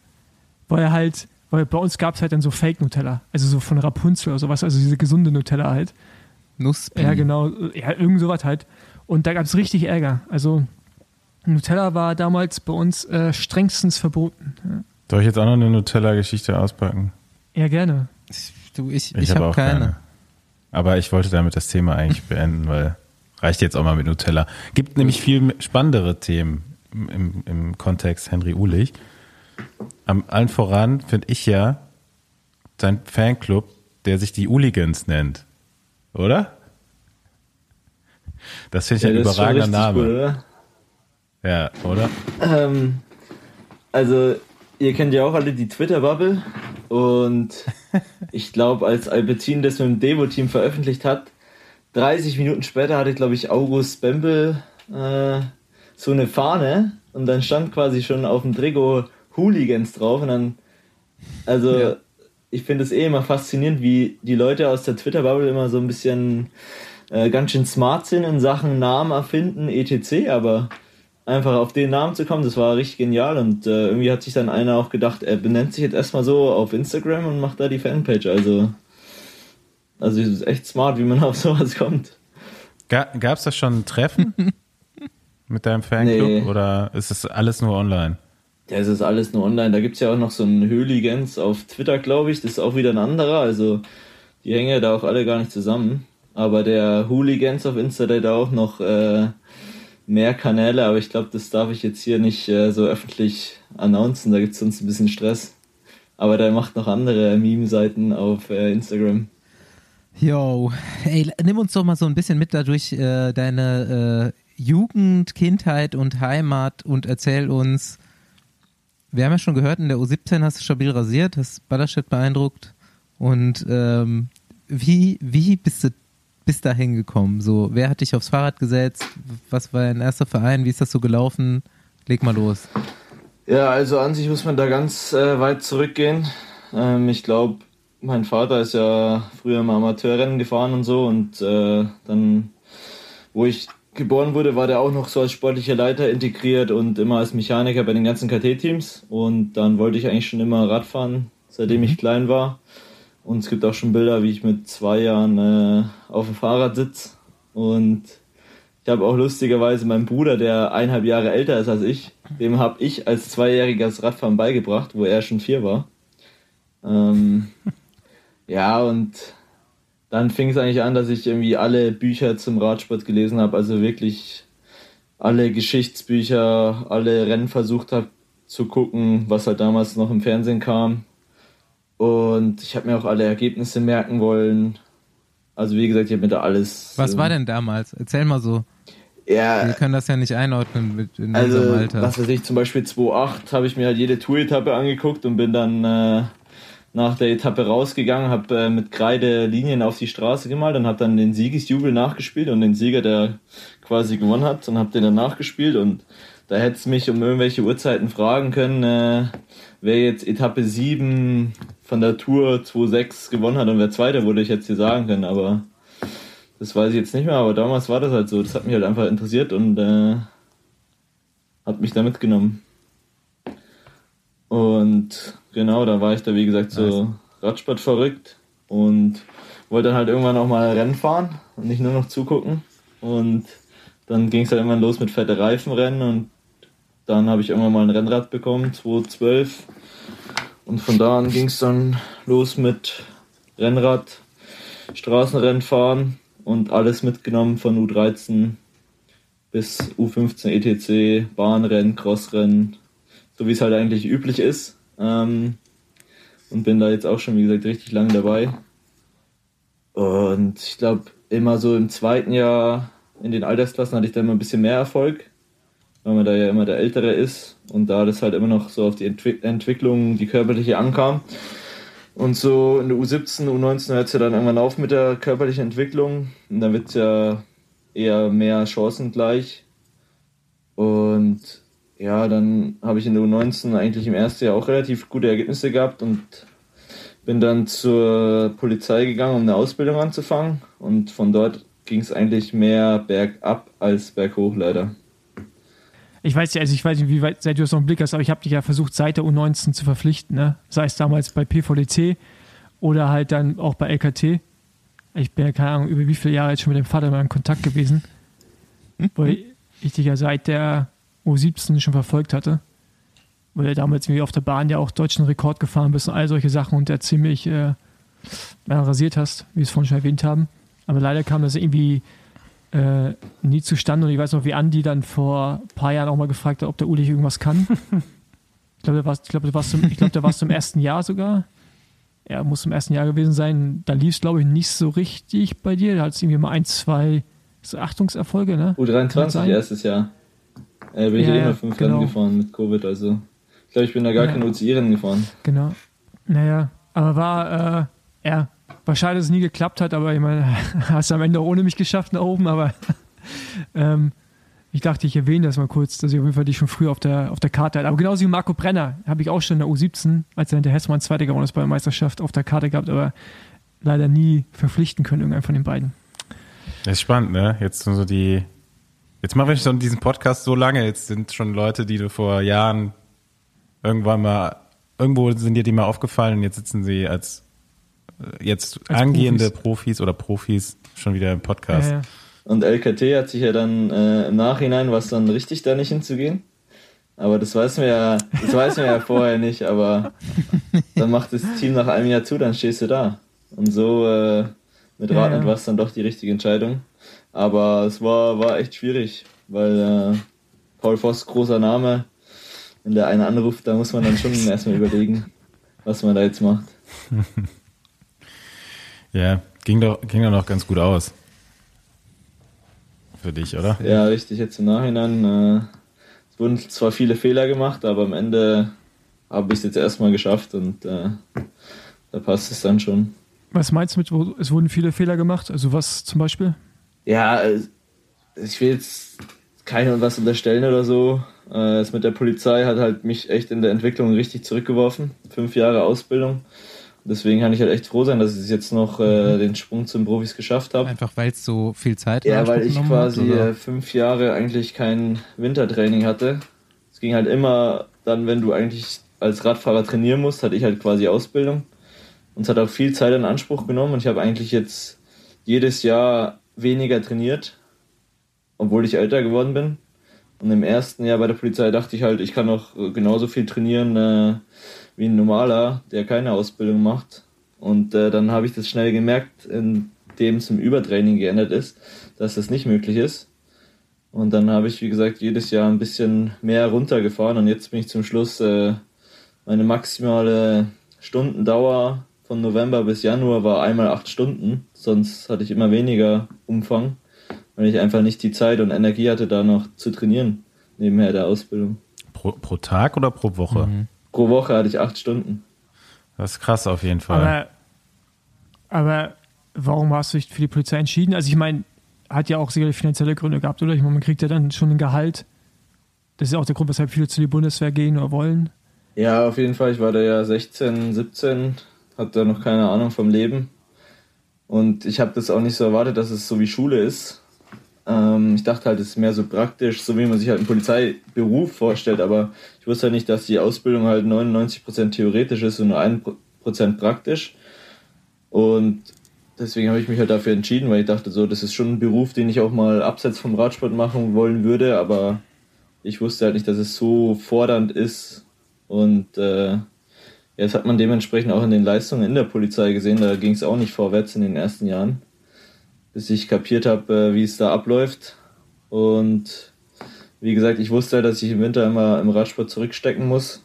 Weil er halt, weil bei uns gab es halt dann so Fake-Nutella. Also so von Rapunzel oder sowas, also diese gesunde Nutella halt. Nusspi. Ja, genau. Ja, irgend sowas halt. Und da gab es richtig Ärger. Also Nutella war damals bei uns äh, strengstens verboten. Ja. Soll ich jetzt auch noch eine Nutella-Geschichte auspacken? Ja, gerne. Du, ich, ich, ich habe hab keine. keine. Aber ich wollte damit das Thema eigentlich *laughs* beenden, weil reicht jetzt auch mal mit Nutella. Gibt nämlich viel spannendere Themen im, im Kontext Henry Ulich. Am allen voran finde ich ja sein Fanclub, der sich die Uligans nennt. Oder? Das finde ich ja, ein überragender Name. Gut, oder? Ja, oder? Ähm, also, ihr kennt ja auch alle die Twitter-Bubble. Und *laughs* ich glaube, als Albertin das mit dem Devo-Team veröffentlicht hat, 30 Minuten später hatte, glaube ich, August Bembel äh, so eine Fahne und dann stand quasi schon auf dem Trigo Hooligans drauf und dann, also ja ich finde es eh immer faszinierend, wie die Leute aus der Twitter-Bubble immer so ein bisschen äh, ganz schön smart sind in Sachen Namen erfinden, etc. Aber einfach auf den Namen zu kommen, das war richtig genial und äh, irgendwie hat sich dann einer auch gedacht, er benennt sich jetzt erstmal so auf Instagram und macht da die Fanpage. Also, also es ist echt smart, wie man *laughs* auf sowas kommt. Gab es da schon ein Treffen *laughs* mit deinem Fanclub nee. oder ist es alles nur online? Ja, es ist alles nur online. Da gibt es ja auch noch so einen Hooligans auf Twitter, glaube ich. Das ist auch wieder ein anderer. Also die hängen ja da auch alle gar nicht zusammen. Aber der Hooligans auf Insta, der hat auch noch äh, mehr Kanäle, aber ich glaube, das darf ich jetzt hier nicht äh, so öffentlich announcen. Da gibt es sonst ein bisschen Stress. Aber der macht noch andere Meme-Seiten auf äh, Instagram. Yo, ey, nimm uns doch mal so ein bisschen mit dadurch äh, deine äh, Jugend, Kindheit und Heimat und erzähl uns, wir haben ja schon gehört, in der U17 hast du stabil rasiert, hast Ballerstedt beeindruckt. Und ähm, wie, wie bist du bis dahin gekommen? So, wer hat dich aufs Fahrrad gesetzt? Was war dein erster Verein? Wie ist das so gelaufen? Leg mal los. Ja, also an sich muss man da ganz äh, weit zurückgehen. Ähm, ich glaube, mein Vater ist ja früher mal Amateurrennen gefahren und so und äh, dann, wo ich geboren wurde, war der auch noch so als sportlicher Leiter integriert und immer als Mechaniker bei den ganzen KT-Teams. Und dann wollte ich eigentlich schon immer Radfahren, seitdem ich klein war. Und es gibt auch schon Bilder, wie ich mit zwei Jahren äh, auf dem Fahrrad sitze. Und ich habe auch lustigerweise meinen Bruder, der eineinhalb Jahre älter ist als ich, dem habe ich als Zweijähriger das Radfahren beigebracht, wo er schon vier war. Ähm, *laughs* ja, und dann fing es eigentlich an, dass ich irgendwie alle Bücher zum Radsport gelesen habe, also wirklich alle Geschichtsbücher, alle Rennen versucht habe zu gucken, was halt damals noch im Fernsehen kam. Und ich habe mir auch alle Ergebnisse merken wollen. Also wie gesagt, ich habe mir da alles. Was war denn damals? Erzähl mal so. Ja. Wir können das ja nicht einordnen mit in also, unserem Alter. was weiß ich, zum Beispiel 2.8 habe ich mir halt jede Tour-Etappe angeguckt und bin dann äh, nach der Etappe rausgegangen, habe äh, mit Kreide Linien auf die Straße gemalt und habe dann den Siegesjubel nachgespielt und den Sieger, der quasi gewonnen hat, und habe den dann nachgespielt und da hätte es mich um irgendwelche Uhrzeiten fragen können, äh, wer jetzt Etappe 7 von der Tour 2.6 gewonnen hat und wer Zweiter wurde ich jetzt hier sagen können, aber das weiß ich jetzt nicht mehr, aber damals war das halt so. Das hat mich halt einfach interessiert und äh, hat mich da mitgenommen. Und genau, da war ich da wie gesagt so Radsport verrückt und wollte dann halt irgendwann auch mal Rennen fahren und nicht nur noch zugucken. Und dann ging es halt irgendwann los mit fette Reifenrennen und dann habe ich irgendwann mal ein Rennrad bekommen, 2012. Und von da an ging es dann los mit Rennrad, Straßenrennen fahren und alles mitgenommen von U13 bis U15 ETC, Bahnrennen, Crossrennen, so wie es halt eigentlich üblich ist. Ähm, und bin da jetzt auch schon, wie gesagt, richtig lange dabei. Und ich glaube, immer so im zweiten Jahr in den Altersklassen hatte ich da immer ein bisschen mehr Erfolg, weil man da ja immer der Ältere ist und da das halt immer noch so auf die Entwick Entwicklung, die körperliche ankam. Und so in der U17, U19 hört es ja dann irgendwann auf mit der körperlichen Entwicklung. Und dann wird es ja eher mehr chancengleich. Und ja, dann habe ich in der U19 eigentlich im ersten Jahr auch relativ gute Ergebnisse gehabt und bin dann zur Polizei gegangen, um eine Ausbildung anzufangen. Und von dort ging es eigentlich mehr bergab als berghoch leider. Ich weiß ja, also ich weiß nicht, wie weit seit du das noch im Blick hast, aber ich habe dich ja versucht, seit der U19 zu verpflichten, ne? Sei es damals bei PVDC oder halt dann auch bei LKT. Ich bin ja keine Ahnung, über wie viele Jahre jetzt schon mit dem Vater mal in Kontakt gewesen. Weil ich dich ja seit der U17 schon verfolgt hatte. Weil er damals wie auf der Bahn ja auch deutschen Rekord gefahren bist und all solche Sachen und der ziemlich äh, rasiert hast, wie wir es vorhin schon erwähnt haben. Aber leider kam das irgendwie äh, nie zustande. Und ich weiß noch, wie Andi dann vor ein paar Jahren auch mal gefragt hat, ob der Ulich irgendwas kann. ich glaube, der war, ich glaube, der war zum, ich glaube, der war zum ersten Jahr sogar. Er muss zum ersten Jahr gewesen sein. Da lief es, glaube ich, nicht so richtig bei dir. Da hat es irgendwie mal ein, zwei so Achtungserfolge, ne? Kann das U23 sein? erstes Jahr. Äh, bin ich Ja, ja, eh ja, nur fünf genau. Rennen gefahren mit Covid. Also ich glaube, ich bin da gar Ja. kein UCI-Rennen gefahren. Genau. Naja, aber war, äh, ja, war schade, dass es nie geklappt hat, aber ich meine, *laughs* hast du am Ende auch ohne mich geschafft nach oben, aber *laughs* ähm, ich dachte, ich erwähne das mal kurz, dass ich auf jeden Fall dich schon früher auf der, auf der Karte hatte. Aber genauso wie Marco Brenner habe ich auch schon in der U17, als er hinter Hessmann Zweiter geworden ist bei der Meisterschaft, auf der Karte gehabt, aber leider nie verpflichten können, irgendeinen von den beiden. Das ist spannend, ne? Jetzt so die. Jetzt machen wir schon diesen Podcast so lange. Jetzt sind schon Leute, die du vor Jahren irgendwann mal. Irgendwo sind dir die mal aufgefallen und jetzt sitzen sie als jetzt Als angehende Profis. Profis. oder Profis schon wieder im Podcast. Ja, ja. Und LKT hat sich ja dann äh, im Nachhinein was dann richtig, da nicht hinzugehen. Aber das weiß man ja, das weiß man ja *laughs* vorher nicht, aber dann macht das Team nach einem Jahr zu, dann stehst du da. Und so äh, mit Ja, Radnet ja. war es dann doch die richtige Entscheidung. Aber es war, war echt schwierig, weil äh, Paul Voss, großer Name, wenn der eine anruft, da muss man dann schon *laughs* erstmal überlegen, was man da jetzt macht. *laughs* Ja, ging doch, ging doch noch ganz gut aus. Für dich, oder? Ja, richtig, jetzt im Nachhinein. Äh, es wurden zwar viele Fehler gemacht, aber am Ende habe ich es jetzt erstmal geschafft und äh, da passt es dann schon. Was meinst du mit, wo- es wurden viele Fehler gemacht? Also was zum Beispiel? Ja, äh, ich will jetzt keinem was unterstellen oder so. Äh, Das mit der Polizei hat halt mich echt in der Entwicklung richtig zurückgeworfen. Fünf Jahre Ausbildung. Deswegen kann ich halt echt froh sein, dass ich jetzt noch äh, den Sprung zum Profis geschafft habe. Einfach weil es so viel Zeit Ja, weil ich quasi hat, äh, fünf Jahre eigentlich kein Wintertraining hatte. Es ging halt immer dann, wenn du eigentlich als Radfahrer trainieren musst, hatte ich halt quasi Ausbildung. Und es hat auch viel Zeit in Anspruch genommen und ich habe eigentlich jetzt jedes Jahr weniger trainiert, obwohl ich älter geworden bin. Und im ersten Jahr bei der Polizei dachte ich halt, ich kann auch genauso viel trainieren äh, wie ein normaler, der keine Ausbildung macht. Und äh, dann habe ich das schnell gemerkt, indem es im Übertraining geändert ist, dass das nicht möglich ist. Und dann habe ich, wie gesagt, jedes Jahr ein bisschen mehr runtergefahren und jetzt bin ich zum Schluss äh, meine maximale Stundendauer von November bis Januar war einmal acht Stunden, sonst hatte ich immer weniger Umfang, weil ich einfach nicht die Zeit und Energie hatte, da noch zu trainieren, nebenher der Ausbildung. Pro, pro Tag oder pro Woche? Mhm. Pro Woche hatte ich acht Stunden. Das ist krass auf jeden Fall. Aber, aber warum hast du dich für die Polizei entschieden? Also ich meine, hat ja auch sicherlich finanzielle Gründe gehabt, oder? Ich meine, man kriegt ja dann schon ein Gehalt. Das ist ja auch der Grund, weshalb viele zu die Bundeswehr gehen oder wollen. Ja, auf jeden Fall. Ich war da ja 16, 17, hatte da noch keine Ahnung vom Leben. Und ich habe das auch nicht so erwartet, dass es so wie Schule ist. Ähm, ich dachte halt, es ist mehr so praktisch, so wie man sich halt einen Polizeiberuf vorstellt. Aber ich wusste halt nicht, dass die Ausbildung halt 99% theoretisch ist und nur 1% praktisch. Und deswegen habe ich mich halt dafür entschieden, weil ich dachte, so, das ist schon ein Beruf, den ich auch mal abseits vom Radsport machen wollen würde, aber ich wusste halt nicht, dass es so fordernd ist. Und äh, jetzt hat man dementsprechend auch in den Leistungen in der Polizei gesehen, da ging es auch nicht vorwärts in den ersten Jahren, bis ich kapiert habe, äh, wie es da abläuft. Und wie gesagt, ich wusste halt, dass ich im Winter immer im Radsport zurückstecken muss,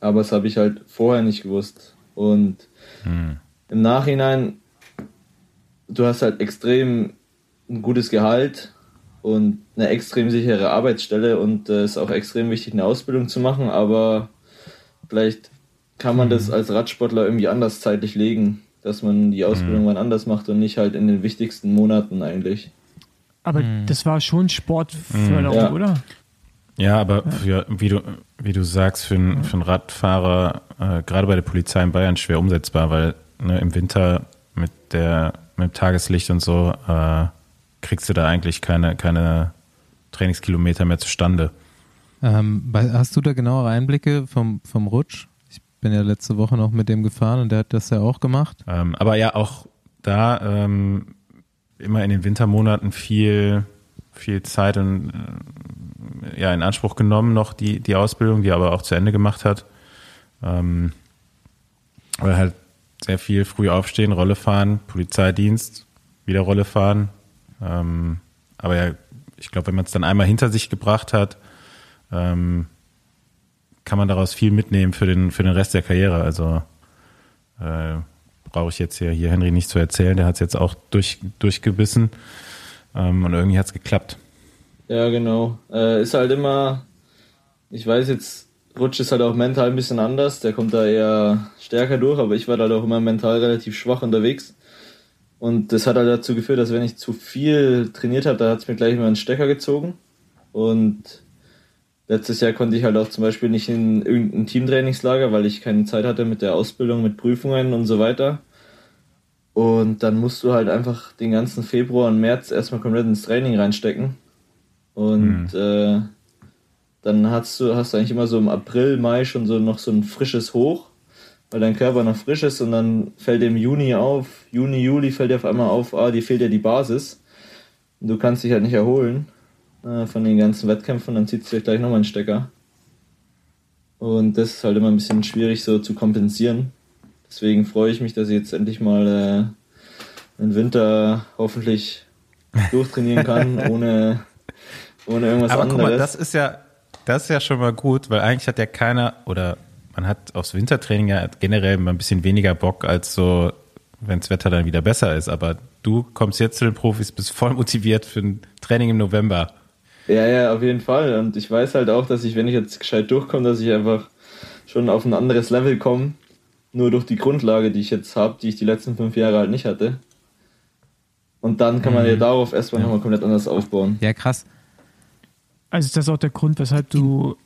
aber das habe ich halt vorher nicht gewusst. Und hm. im Nachhinein du hast halt extrem ein gutes Gehalt und eine extrem sichere Arbeitsstelle und es äh, ist auch extrem wichtig, eine Ausbildung zu machen, aber vielleicht kann man das mhm. als Radsportler irgendwie anders zeitlich legen, dass man die Ausbildung mhm. wann anders macht und nicht halt in den wichtigsten Monaten eigentlich. Aber mhm. das war schon Sportförderung, ja. oder? Ja, aber für, wie du, wie du sagst, für einen, für einen Radfahrer, äh, gerade bei der Polizei in Bayern, schwer umsetzbar, weil ne, im Winter mit der mit dem Tageslicht und so, äh, kriegst du da eigentlich keine, keine Trainingskilometer mehr zustande. Ähm, hast du da genauere Einblicke vom, vom Rutsch? Bin ja letzte Woche noch mit dem gefahren und der hat das ja auch gemacht. Ähm, aber ja, auch da ähm, immer in den Wintermonaten viel, viel Zeit und, äh, ja, in Anspruch genommen, noch die, die Ausbildung, die er aber auch zu Ende gemacht hat. Ähm, weil halt sehr viel früh aufstehen, Rolle fahren, Polizeidienst, wieder Rolle fahren. Ähm, aber ja, ich glaube, wenn man es dann einmal hinter sich gebracht hat, ähm, kann man daraus viel mitnehmen für den, für den Rest der Karriere. Also äh, brauche ich jetzt hier, hier Henry nicht zu erzählen, der hat es jetzt auch durch, durchgebissen ähm, und irgendwie hat es geklappt. Ja, genau. Äh, ist halt immer, ich weiß jetzt Rutsch ist halt auch mental ein bisschen anders. Der kommt da eher stärker durch, aber ich war halt auch immer mental relativ schwach unterwegs. Und das hat halt dazu geführt, dass wenn ich zu viel trainiert habe, da hat es mir gleich immer einen Stecker gezogen. Und letztes Jahr konnte ich halt auch zum Beispiel nicht in irgendein Teamtrainingslager, weil ich keine Zeit hatte mit der Ausbildung, mit Prüfungen und so weiter. Und dann musst du halt einfach den ganzen Februar und März erstmal komplett ins Training reinstecken. Und mhm. äh, dann hast du, hast du eigentlich immer so im April, Mai schon so noch so ein frisches Hoch, weil dein Körper noch frisch ist und dann fällt im Juni auf, Juni, Juli fällt dir auf einmal auf, ah, dir fehlt ja die Basis. Und du kannst dich halt nicht erholen äh, von den ganzen Wettkämpfen, dann zieht es gleich nochmal einen Stecker. Und das ist halt immer ein bisschen schwierig so zu kompensieren. Deswegen freue ich mich, dass ich jetzt endlich mal äh, im Winter hoffentlich *laughs* durchtrainieren kann, ohne, ohne irgendwas Aber anderes. Guck mal, das ist ja, das ist ja schon mal gut, weil eigentlich hat ja keiner oder man hat aufs Wintertraining ja generell mal ein bisschen weniger Bock als so, wenn das Wetter dann wieder besser ist. Aber du kommst jetzt zu den Profis, bist voll motiviert für ein Training im November. Ja, ja, auf jeden Fall. Und ich weiß halt auch, dass ich, wenn ich jetzt gescheit durchkomme, dass ich einfach schon auf ein anderes Level komme. Nur durch die Grundlage, die ich jetzt habe, die ich die letzten fünf Jahre halt nicht hatte. Und dann kann man ja mhm. darauf erstmal ja. nochmal komplett anders aufbauen. Ja, krass. Also ist das auch der Grund, weshalb du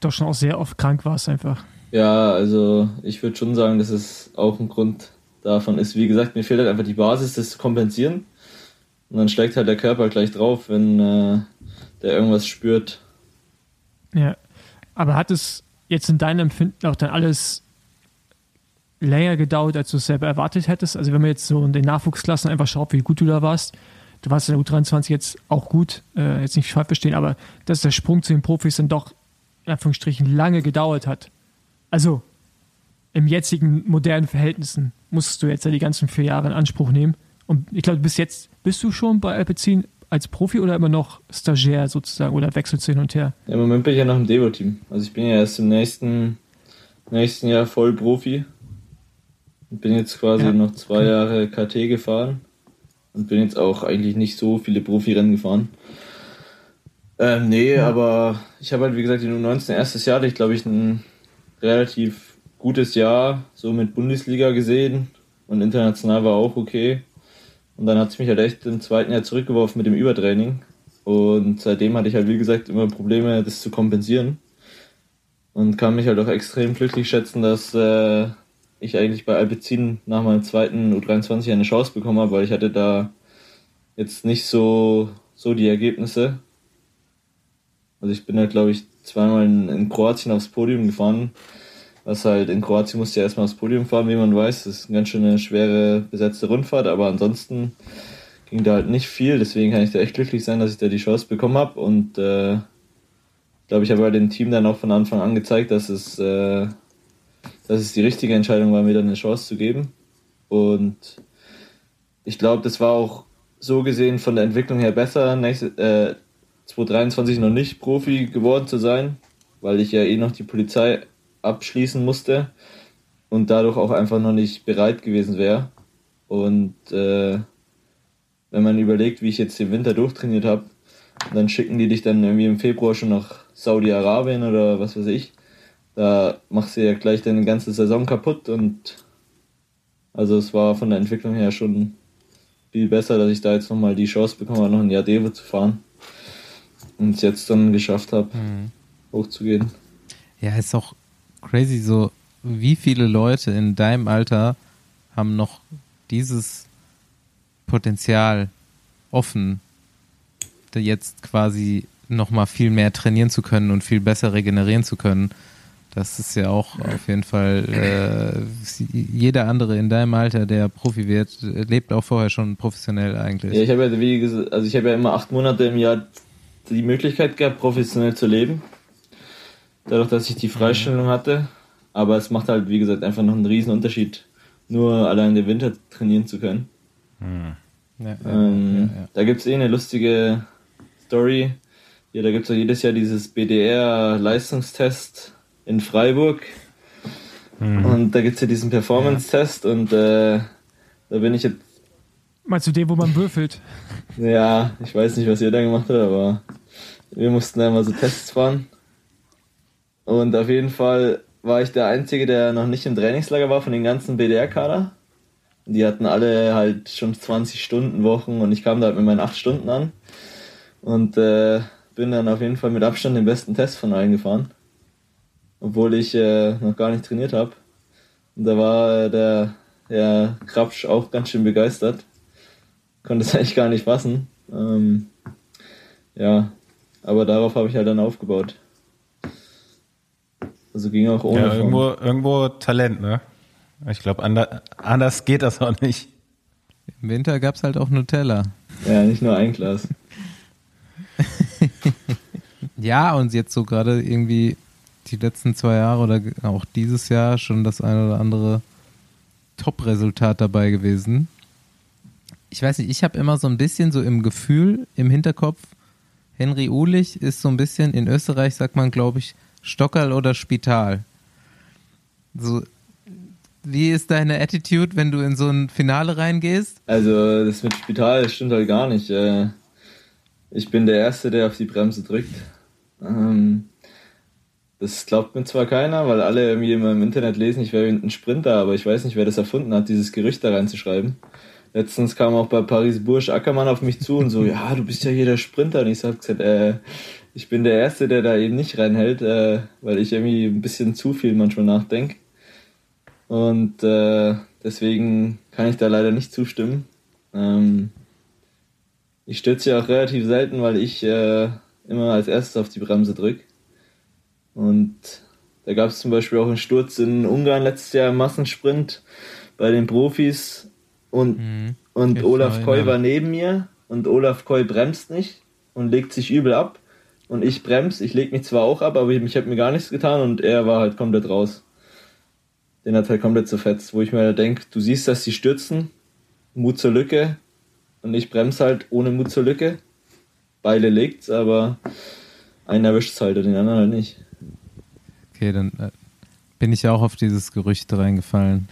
doch schon auch sehr oft krank warst einfach? Ja, also ich würde schon sagen, dass es auch ein Grund davon ist. Wie gesagt, mir fehlt halt einfach die Basis, das zu kompensieren. Und dann schlägt halt der Körper gleich drauf, wenn äh, der irgendwas spürt. Ja, aber hat es, jetzt in deinem Empfinden auch dann alles länger gedauert, als du es selber erwartet hättest? Also wenn man jetzt so in den Nachwuchsklassen einfach schaut, wie gut du da warst, du warst in der U23 jetzt auch gut, äh, jetzt nicht falsch verstehen, aber dass der Sprung zu den Profis dann doch in Anführungsstrichen lange gedauert hat. Also im jetzigen modernen Verhältnissen musstest du jetzt ja die ganzen vier Jahre in Anspruch nehmen. Und ich glaube, bis jetzt bist du schon bei Alpecin als Profi oder immer noch Stagiaire sozusagen oder wechselst du hin und her? Ja, Im Moment bin ich ja noch im Devo-Team. Also ich bin ja erst im nächsten, nächsten Jahr voll Profi. Und bin jetzt quasi Ja. noch zwei Jahre KT gefahren. Und bin jetzt auch eigentlich nicht so viele Profirennen gefahren. Ähm, nee, aber ich habe halt, wie gesagt, in U19 erstes Jahr, ich glaube ich ein relativ gutes Jahr, so mit Bundesliga gesehen. Und international war auch okay. Und dann hat es mich halt echt im zweiten Jahr zurückgeworfen mit dem Übertraining. Und seitdem hatte ich halt, wie gesagt, immer Probleme, das zu kompensieren. Und kann mich halt auch extrem glücklich schätzen, dass äh, ich eigentlich bei Alpecin nach meinem zweiten U23 eine Chance bekommen habe, weil ich hatte da jetzt nicht so, so die Ergebnisse. Also ich bin halt, glaube ich, zweimal in, in Kroatien aufs Podium gefahren. Was halt in Kroatien musste ja erstmal aufs Podium fahren, wie man weiß. Das ist eine ganz schön eine schwere besetzte Rundfahrt, aber ansonsten ging da halt nicht viel. Deswegen kann ich da echt glücklich sein, dass ich da die Chance bekommen habe. Und äh, glaube, ich habe halt dem Team dann auch von Anfang an gezeigt, dass es, äh, dass es die richtige Entscheidung war, mir dann eine Chance zu geben. Und ich glaube, das war auch so gesehen von der Entwicklung her besser, nächste, äh, 2023 noch nicht Profi geworden zu sein, weil ich ja eh noch die Polizei abschließen musste und dadurch auch einfach noch nicht bereit gewesen wäre. Und äh, wenn man überlegt, wie ich jetzt den Winter durchtrainiert habe, dann schicken die dich dann irgendwie im Februar schon nach Saudi-Arabien oder was weiß ich. Da machst du ja gleich deine ganze Saison kaputt und also es war von der Entwicklung her schon viel besser, dass ich da jetzt nochmal die Chance bekommen habe, noch ein Jahr Devo zu fahren und es jetzt dann geschafft habe, hochzugehen. Ja, ist auch crazy so, wie viele Leute in deinem Alter haben noch dieses Potenzial offen, da jetzt quasi nochmal viel mehr trainieren zu können und viel besser regenerieren zu können. Das ist ja auch auf jeden Fall, äh, jeder andere in deinem Alter, der Profi wird, lebt auch vorher schon professionell eigentlich. Ja, ich habe ja, also ich habe ja immer acht Monate im Jahr die Möglichkeit gehabt, professionell zu leben. Dadurch, dass ich die Freistellung hatte. Aber es macht halt, wie gesagt, einfach noch einen riesen Unterschied, nur allein den Winter trainieren zu können. Ja, ja, Ähm, ja, ja. Da gibt es eh eine lustige Story. Ja, da gibt es auch jedes Jahr dieses BDR-Leistungstest in Freiburg. Und da gibt es ja diesen Performance-Test und äh, da bin ich jetzt Meinst du den, wo man würfelt? Ja, ich weiß nicht, was ihr da gemacht habt, aber wir mussten da mal so Tests fahren. Und auf jeden Fall war ich der Einzige, der noch nicht im Trainingslager war von den ganzen BDR-Kader. Die hatten alle halt schon 20 Stunden Wochen und ich kam da halt mit meinen 8 Stunden an. Und äh, bin dann auf jeden Fall mit Abstand den besten Test von allen gefahren. Obwohl ich äh, noch gar nicht trainiert habe. Und da war äh, der, der Krabsch auch ganz schön begeistert konnte es *laughs* eigentlich gar nicht fassen. Ähm, ja, aber darauf habe ich halt dann aufgebaut. Also ging auch ohne. Ja, irgendwo, irgendwo Talent, ne? Ich glaube, anders, anders geht das auch nicht. Im Winter gab es halt auch Nutella. Ja, nicht nur ein Glas. *laughs* Ja, und jetzt so gerade irgendwie die letzten zwei Jahre oder auch dieses Jahr schon das eine oder andere Top-Resultat dabei gewesen. Ich weiß nicht, ich habe immer so ein bisschen so im Gefühl, im Hinterkopf, Henry Uhlich ist so ein bisschen, in Österreich sagt man, glaube ich, Stockerl oder Spital. So, wie ist deine Attitude, wenn du in so ein Finale reingehst? Also das mit Spital, das stimmt halt gar nicht. Äh, Ich bin der Erste, der auf die Bremse drückt. Ähm, Das glaubt mir zwar keiner, weil alle irgendwie immer im Internet lesen, ich wäre ein Sprinter, aber ich weiß nicht, wer das erfunden hat, dieses Gerücht da reinzuschreiben. Letztens kam auch bei Paris Bursch Ackermann auf mich zu und so, *laughs* ja, du bist ja hier der Sprinter. Und ich hab gesagt, äh, ich bin der Erste, der da eben nicht reinhält, äh, weil ich irgendwie ein bisschen zu viel manchmal nachdenke. Und äh, deswegen kann ich da leider nicht zustimmen. Ähm, ich stürze ja auch relativ selten, weil ich äh, immer als erstes auf die Bremse drücke. Und Da gab es zum Beispiel auch einen Sturz in Ungarn letztes Jahr im Massensprint bei den Profis und, Mhm. und Jetzt Olaf ja. war neben mir und Olaf Koy bremst nicht und legt sich übel ab und ich bremse. Ich leg mich zwar auch ab, aber ich, ich habe mir gar nichts getan und er war halt komplett raus. Den hat halt komplett zerfetzt, wo ich mir denke, du siehst, dass die stürzen, Mut zur Lücke und ich bremse halt ohne Mut zur Lücke. Beile legt's, aber einen erwischt's halt und den anderen halt nicht. Okay, dann äh, bin ich auch auf dieses Gerücht reingefallen.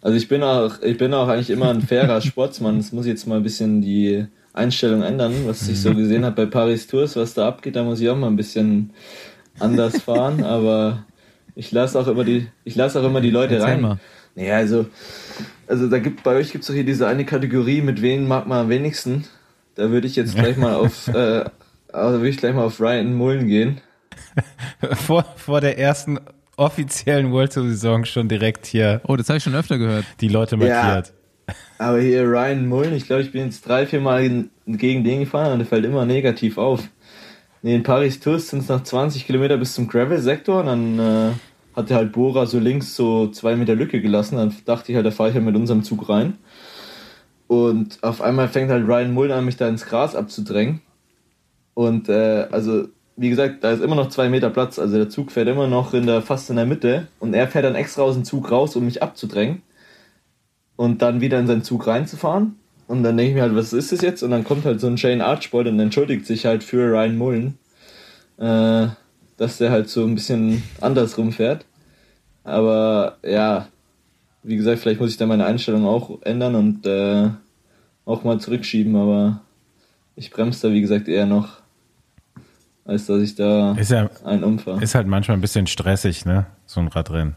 Also ich bin auch, ich bin auch eigentlich immer ein fairer *laughs* Sportsmann. Es muss jetzt mal ein bisschen die Einstellung ändern, was ich so gesehen habe bei Paris Tours, was da abgeht, da muss ich auch mal ein bisschen anders *laughs* fahren, aber ich lasse auch immer die, ich lasse auch immer die Leute Erzähl rein. mal. Naja, also, also da gibt bei euch gibt es doch hier diese eine Kategorie, mit wem mag man am wenigsten. Da würde ich jetzt gleich mal auf, *laughs* äh, also würde ich gleich mal auf Ryan Mullen gehen. *laughs* Vor, vor der ersten offiziellen World Tour Saison schon direkt hier Oh, das habe ich schon öfter gehört. die Leute Ja. Aber hier Ryan Mullen, ich glaube, ich bin jetzt drei, vier Mal gegen den gefahren und der fällt immer negativ auf. In Paris Tours sind es noch 20 Kilometer bis zum Gravel-Sektor und dann äh, hat er halt Bora so links so zwei Meter Lücke gelassen. Dann dachte ich halt, da fahre ich halt mit unserem Zug rein. Und auf einmal fängt halt Ryan Mullen an, mich da ins Gras abzudrängen. Und äh, also, wie gesagt, da ist immer noch zwei Meter Platz. Also der Zug fährt immer noch in der, fast in der Mitte. Und er fährt dann extra aus dem Zug raus, um mich abzudrängen und dann wieder in seinen Zug reinzufahren. Und dann denke ich mir halt, was ist das jetzt? Und dann kommt halt so ein Shane Archbold und entschuldigt sich halt für Ryan Mullen, äh, dass der halt so ein bisschen anders rumfährt. Aber ja, wie gesagt, vielleicht muss ich da meine Einstellung auch ändern und äh, auch mal zurückschieben, aber ich bremse da wie gesagt eher noch, als dass ich da Ist ja, einen umfahre. ist halt manchmal ein bisschen stressig, ne? So ein Radrennen.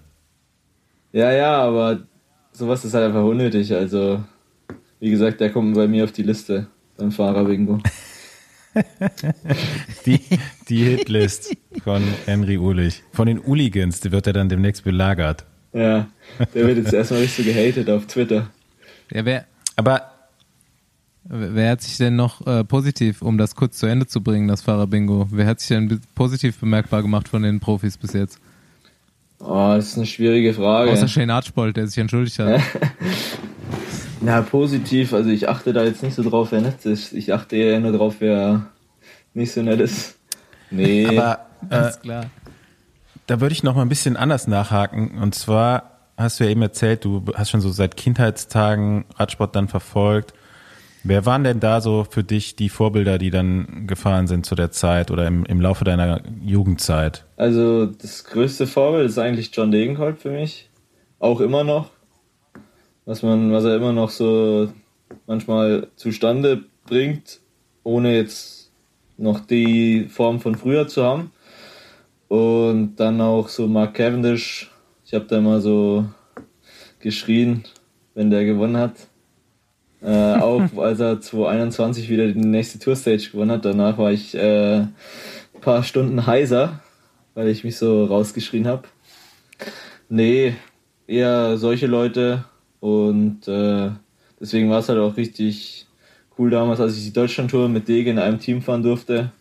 Ja, ja, aber sowas ist halt einfach unnötig. Also, wie gesagt, der kommt bei mir auf die Liste beim Fahrer-Bingo. *laughs* Die, die Hitlist von Henry Ulich. Von den Uligans, die wird er dann demnächst belagert. Ja, der wird jetzt erstmal richtig so gehatet auf Twitter. Ja, wer, Aber wer hat sich denn noch äh, positiv, um das kurz zu Ende zu bringen, das Fahrer-Bingo, wer hat sich denn positiv bemerkbar gemacht von den Profis bis jetzt? Oh, das ist eine schwierige Frage. Außer Shane Archbold, der sich entschuldigt hat. *laughs* Na, positiv, also ich achte da jetzt nicht so drauf, wer nett ist. Ich achte eher nur drauf, wer nicht so nett ist. Nee. aber äh, Alles klar. da würde ich noch mal ein bisschen anders nachhaken. Und zwar hast du ja eben erzählt, du hast schon so seit Kindheitstagen Radsport dann verfolgt. Wer waren denn da so für dich die Vorbilder, die dann gefahren sind zu der Zeit oder im, im Laufe deiner Jugendzeit? Also das größte Vorbild ist eigentlich John Degenkolb für mich. Auch immer noch. Was man, was er immer noch so manchmal zustande bringt, ohne jetzt noch die Form von früher zu haben. Und dann auch so Mark Cavendish. Ich habe da mal so geschrien, wenn der gewonnen hat. Äh, auch als er 2021 wieder die nächste Tourstage gewonnen hat. Danach war ich äh, ein paar Stunden heiser, weil ich mich so rausgeschrien habe. Nee, eher solche Leute. Und äh, deswegen war es halt auch richtig cool damals, als ich die Deutschlandtour mit Dege in einem Team fahren durfte.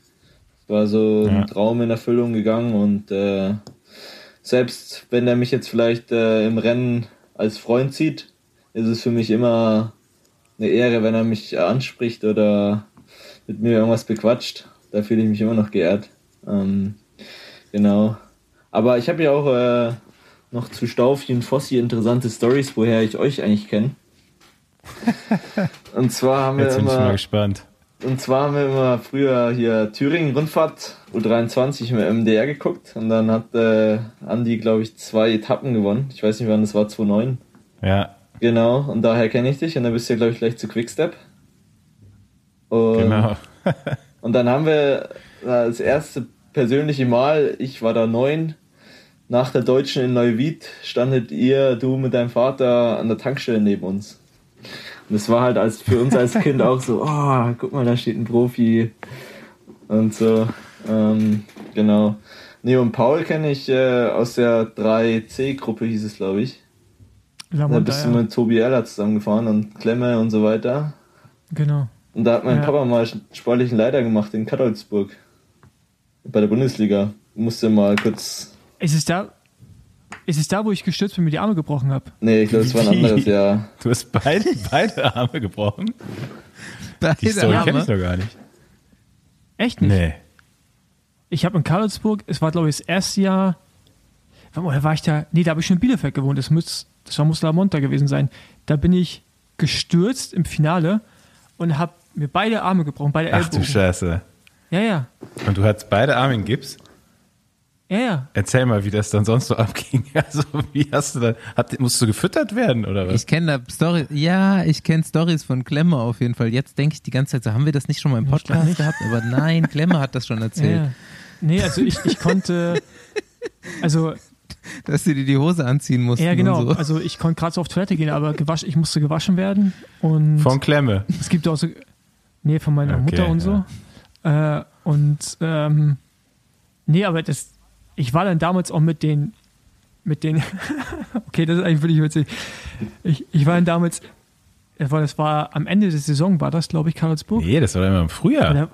Es war so Ja. ein Traum in Erfüllung gegangen und äh, selbst wenn er mich jetzt vielleicht äh, im Rennen als Freund sieht, ist es für mich immer eine Ehre, wenn er mich anspricht oder mit mir irgendwas bequatscht. Da fühle ich mich immer noch geehrt. Ähm, genau. Aber ich habe ja auch äh, noch zu Staufi und Fossi interessante Stories, woher ich euch eigentlich kenne. *laughs* und zwar haben wir Jetzt bin ich mal immer, gespannt. und zwar haben wir immer früher hier Thüringen Rundfahrt U23 im MDR geguckt und dann hat äh, Andi, glaube ich, zwei Etappen gewonnen. Ich weiß nicht, wann das war, 2009. Ja, Genau, und daher kenne ich dich und dann bist du ja, glaube ich, gleich zu Quickstep. Und, genau. *laughs* und dann haben wir das erste persönliche Mal, ich war da neun, nach der Deutschen in Neuwied standet ihr, du mit deinem Vater an der Tankstelle neben uns. Und das war halt als, für uns als *laughs* Kind auch so, oh, guck mal, da steht ein Profi und so. Ähm, genau. Nee, und Paul kenne ich äh, aus der 3C-Gruppe, hieß es, glaube ich. Da bist du mit Tobi Eller zusammengefahren und Klemme und so weiter. Genau. Und da hat mein Ja. Papa mal sportlichen Leiter gemacht in Kadolzburg. Bei der Bundesliga. Musste mal kurz. Ist es da, Ist es da, wo ich gestürzt bin, mir die Arme gebrochen habe? Nee, ich glaube, es war ein anderes Jahr. Du hast beide, beide Arme gebrochen? Beide Die Story kenne ich doch gar nicht. Echt nicht? Nee. Ich habe in Karlsburg, es war glaube ich das erste Jahr, wann- woher war ich da? Nee, da habe ich schon in Bielefeld gewohnt, das, muss, das war Musla gewesen sein. Da bin ich gestürzt im Finale und habe mir beide Arme gebrochen, beide Ach Ellbogen. du Scheiße. Ja, ja, Und du hattest beide Arme in Gips? ja, ja. Erzähl mal, wie das dann sonst so abging. *laughs* Also, wie hast du da, hat, musst du gefüttert werden oder was? Ich kenne da Story, ja, ich kenne Stories von Klemme auf jeden Fall. Jetzt denke ich die ganze Zeit so, haben wir das nicht schon mal im Podcast nicht. gehabt? Aber nein, Klemme hat das schon ja, *laughs* erzählt, ja. Nee, also ich, ich konnte, also *laughs* dass sie dir die Hose anziehen mussten. ja genau, Und so. also ich konnte gerade so auf Toilette gehen, aber gewaschen, ich musste gewaschen werden und Von Klemme. Es gibt auch so, nee, von meiner Okay, Mutter und so. Äh, und ähm, nee, aber das, ich war dann damals auch mit den, mit den, *laughs* okay, das ist eigentlich wirklich witzig. Ich, ich war dann damals, das war, das war am Ende der Saison, war das, glaube ich, Karlsburg. Nee, das war immer im Frühjahr. Oder-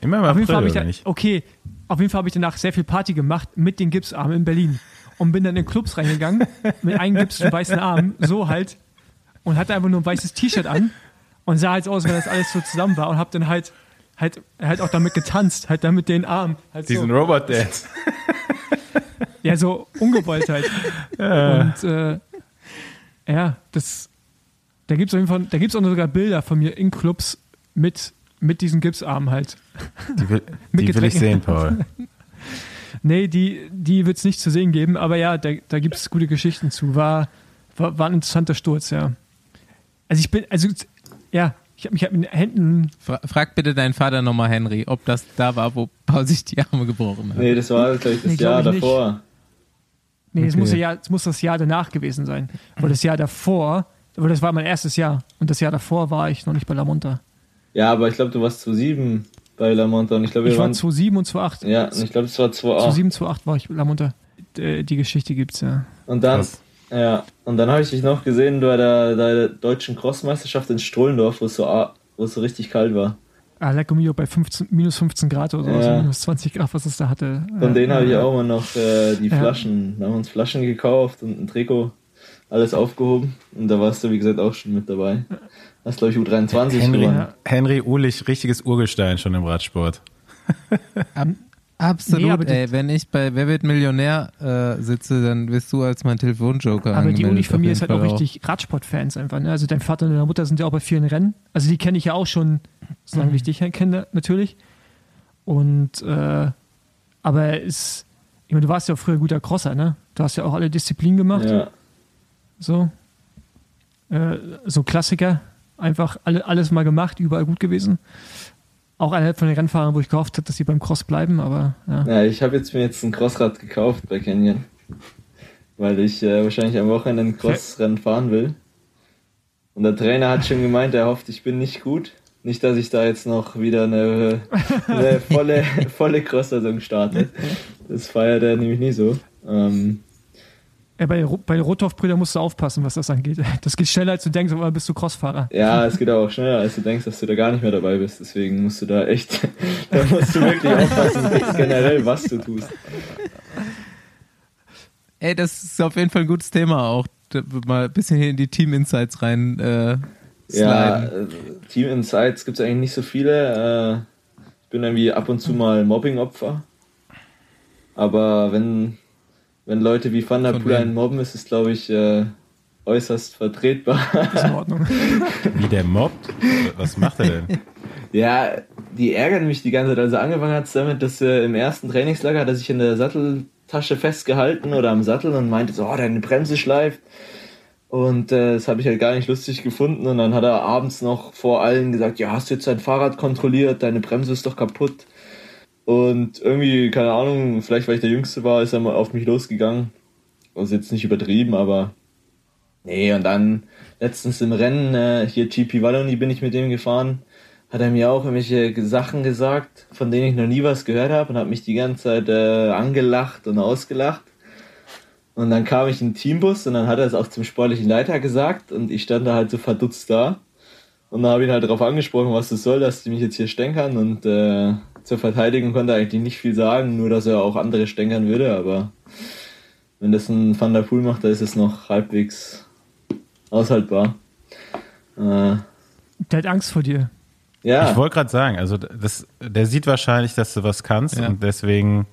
Immer im auf jeden Fall April, ich da, nicht? okay, auf jeden Fall habe ich danach sehr viel Party gemacht mit den Gipsarmen in Berlin und bin dann in Clubs reingegangen mit einem Gips und weißen Arm, so halt und hatte einfach nur ein weißes T-Shirt an und sah halt aus, wenn das alles so zusammen war und habe dann halt halt halt auch damit getanzt, halt dann mit den Armen, halt Diesen so, Robot Dance. ja so ungewollt halt und äh, ja, das da gibt's auf jeden Fall, da gibt's auch sogar Bilder von mir in Clubs mit mit diesen Gipsarmen halt. Die will, *laughs* die will ich sehen. Paul. *laughs* Nee, die, die wird es nicht zu sehen geben, aber ja, da, da gibt es gute Geschichten zu. War, war, war ein interessanter Sturz, ja. Also ich bin, also ja, ich habe mich halt mit den Händen, Fra frag bitte deinen Vater nochmal, Henry, ob das da war, wo Paul sich die Arme gebrochen hat. Nee, das war, glaube ich, das Nee, glaub Jahr ich nicht. davor. nee, es Okay. muss, ja, es muss das Jahr danach gewesen sein. Weil das Jahr davor, weil das war mein erstes Jahr und das Jahr davor war ich noch nicht bei La Monta. Ja, aber ich glaube, du warst 2007 bei La Monta und ich glaube, wir Ich war waren. 2007 und 2008. Ja, und ich glaube, es war 2A. 2007, 2008 war ich bei La Monta. Äh, Die Geschichte gibt's ja. Und dann, Krass. ja, und dann habe ich dich noch gesehen bei der, der deutschen Crossmeisterschaft in Strollendorf, wo es so, a- wo es so richtig kalt war. Ah, Lecco Mio bei 15, minus 15 Grad oder so, Ja. also minus 20 Grad, was es da hatte. Von denen habe ich auch mal noch äh, die Ja. Flaschen. Da haben wir uns Flaschen gekauft und ein Trikot, alles aufgehoben. Und da warst du, wie gesagt, auch schon mit dabei. Hast, glaube ich, U23 Henry. Ja. Henry Uhlich, richtiges Urgestein schon im Radsport. *laughs* Absolut, Nee, das- ey. Wenn ich bei Wer wird Millionär äh, sitze, dann wirst du als mein Telefonjoker Aber die auf ist halt auch Fall richtig Radsportfans einfach. Ne? Also dein Vater und deine Mutter sind ja auch bei vielen Rennen. Also die kenne ich ja auch schon, so lange wie ich dich kenne, natürlich. Und äh, aber es, ich meine, du warst ja auch früher guter Crosser, ne? Du hast ja auch alle Disziplinen gemacht. Ja. So. Äh, so Klassiker. Einfach alle, alles mal gemacht, überall gut gewesen. Auch einer von den Rennfahrern, wo ich gehofft habe, dass sie beim Cross bleiben, aber ja. Ja, ich habe jetzt mir jetzt ein Crossrad gekauft bei Canyon. Weil ich äh, wahrscheinlich am Wochenende ein Crossrennen fahren will. Und der Trainer hat schon gemeint, er hofft, ich bin nicht gut. Nicht, dass ich da jetzt noch wieder eine, eine *laughs* volle, volle Cross-Saison starte. Das feiert er nämlich nie so. Ähm, Ja, bei, Ro- bei den Rothoff-Brüdern musst du aufpassen, was das angeht. *laughs* Das geht schneller, als du denkst, aber bist du Crossfahrer. ja, es geht auch schneller, als du denkst, dass du da gar nicht mehr dabei bist. Deswegen musst du da echt, *laughs* da musst du wirklich aufpassen, generell, was du tust. Ey, das ist auf jeden Fall ein gutes Thema auch. Da Mal ein bisschen hier in die Team-Insights rein äh, Ja, äh, Team Insights gibt es eigentlich nicht so viele. Äh, ich bin irgendwie ab und zu mal Mobbing-Opfer. Aber wenn, wenn Leute wie Van der Poel einen mobben, ist es, glaube ich, äh, äußerst vertretbar. Ist in Ordnung. *laughs* Wie der mobbt? Was macht er denn? ja, die ärgern mich die ganze Zeit. Also angefangen hat es damit, dass äh, im ersten Trainingslager hat er sich in der Satteltasche festgehalten oder am Sattel und meinte so, oh, deine Bremse schleift. Und äh, das habe ich halt gar nicht lustig gefunden. Und dann hat er abends noch vor allen gesagt, ja, hast du jetzt dein Fahrrad kontrolliert, deine Bremse ist doch kaputt. Und irgendwie, keine Ahnung, vielleicht weil ich der Jüngste war, ist er mal auf mich losgegangen. Also jetzt nicht übertrieben, aber nee, und dann letztens im Rennen, äh, hier GP Wallonie bin ich mit dem gefahren, hat er mir auch irgendwelche Sachen gesagt, von denen ich noch nie was gehört habe und hat mich die ganze Zeit äh, angelacht und ausgelacht. Und dann kam ich in den Teambus und dann hat er es auch zum sportlichen Leiter gesagt und ich stand da halt so verdutzt da. Und dann habe ich ihn halt darauf angesprochen, was das soll, dass die mich jetzt hier stänkern und äh, zur Verteidigung konnte er eigentlich nicht viel sagen, nur dass er auch andere stänkern würde, aber wenn das ein Van der Poel macht, da ist es noch halbwegs aushaltbar. Äh, Der hat Angst vor dir. ja, Ich wollte gerade sagen, also das, der sieht wahrscheinlich, dass du was kannst Ja. und deswegen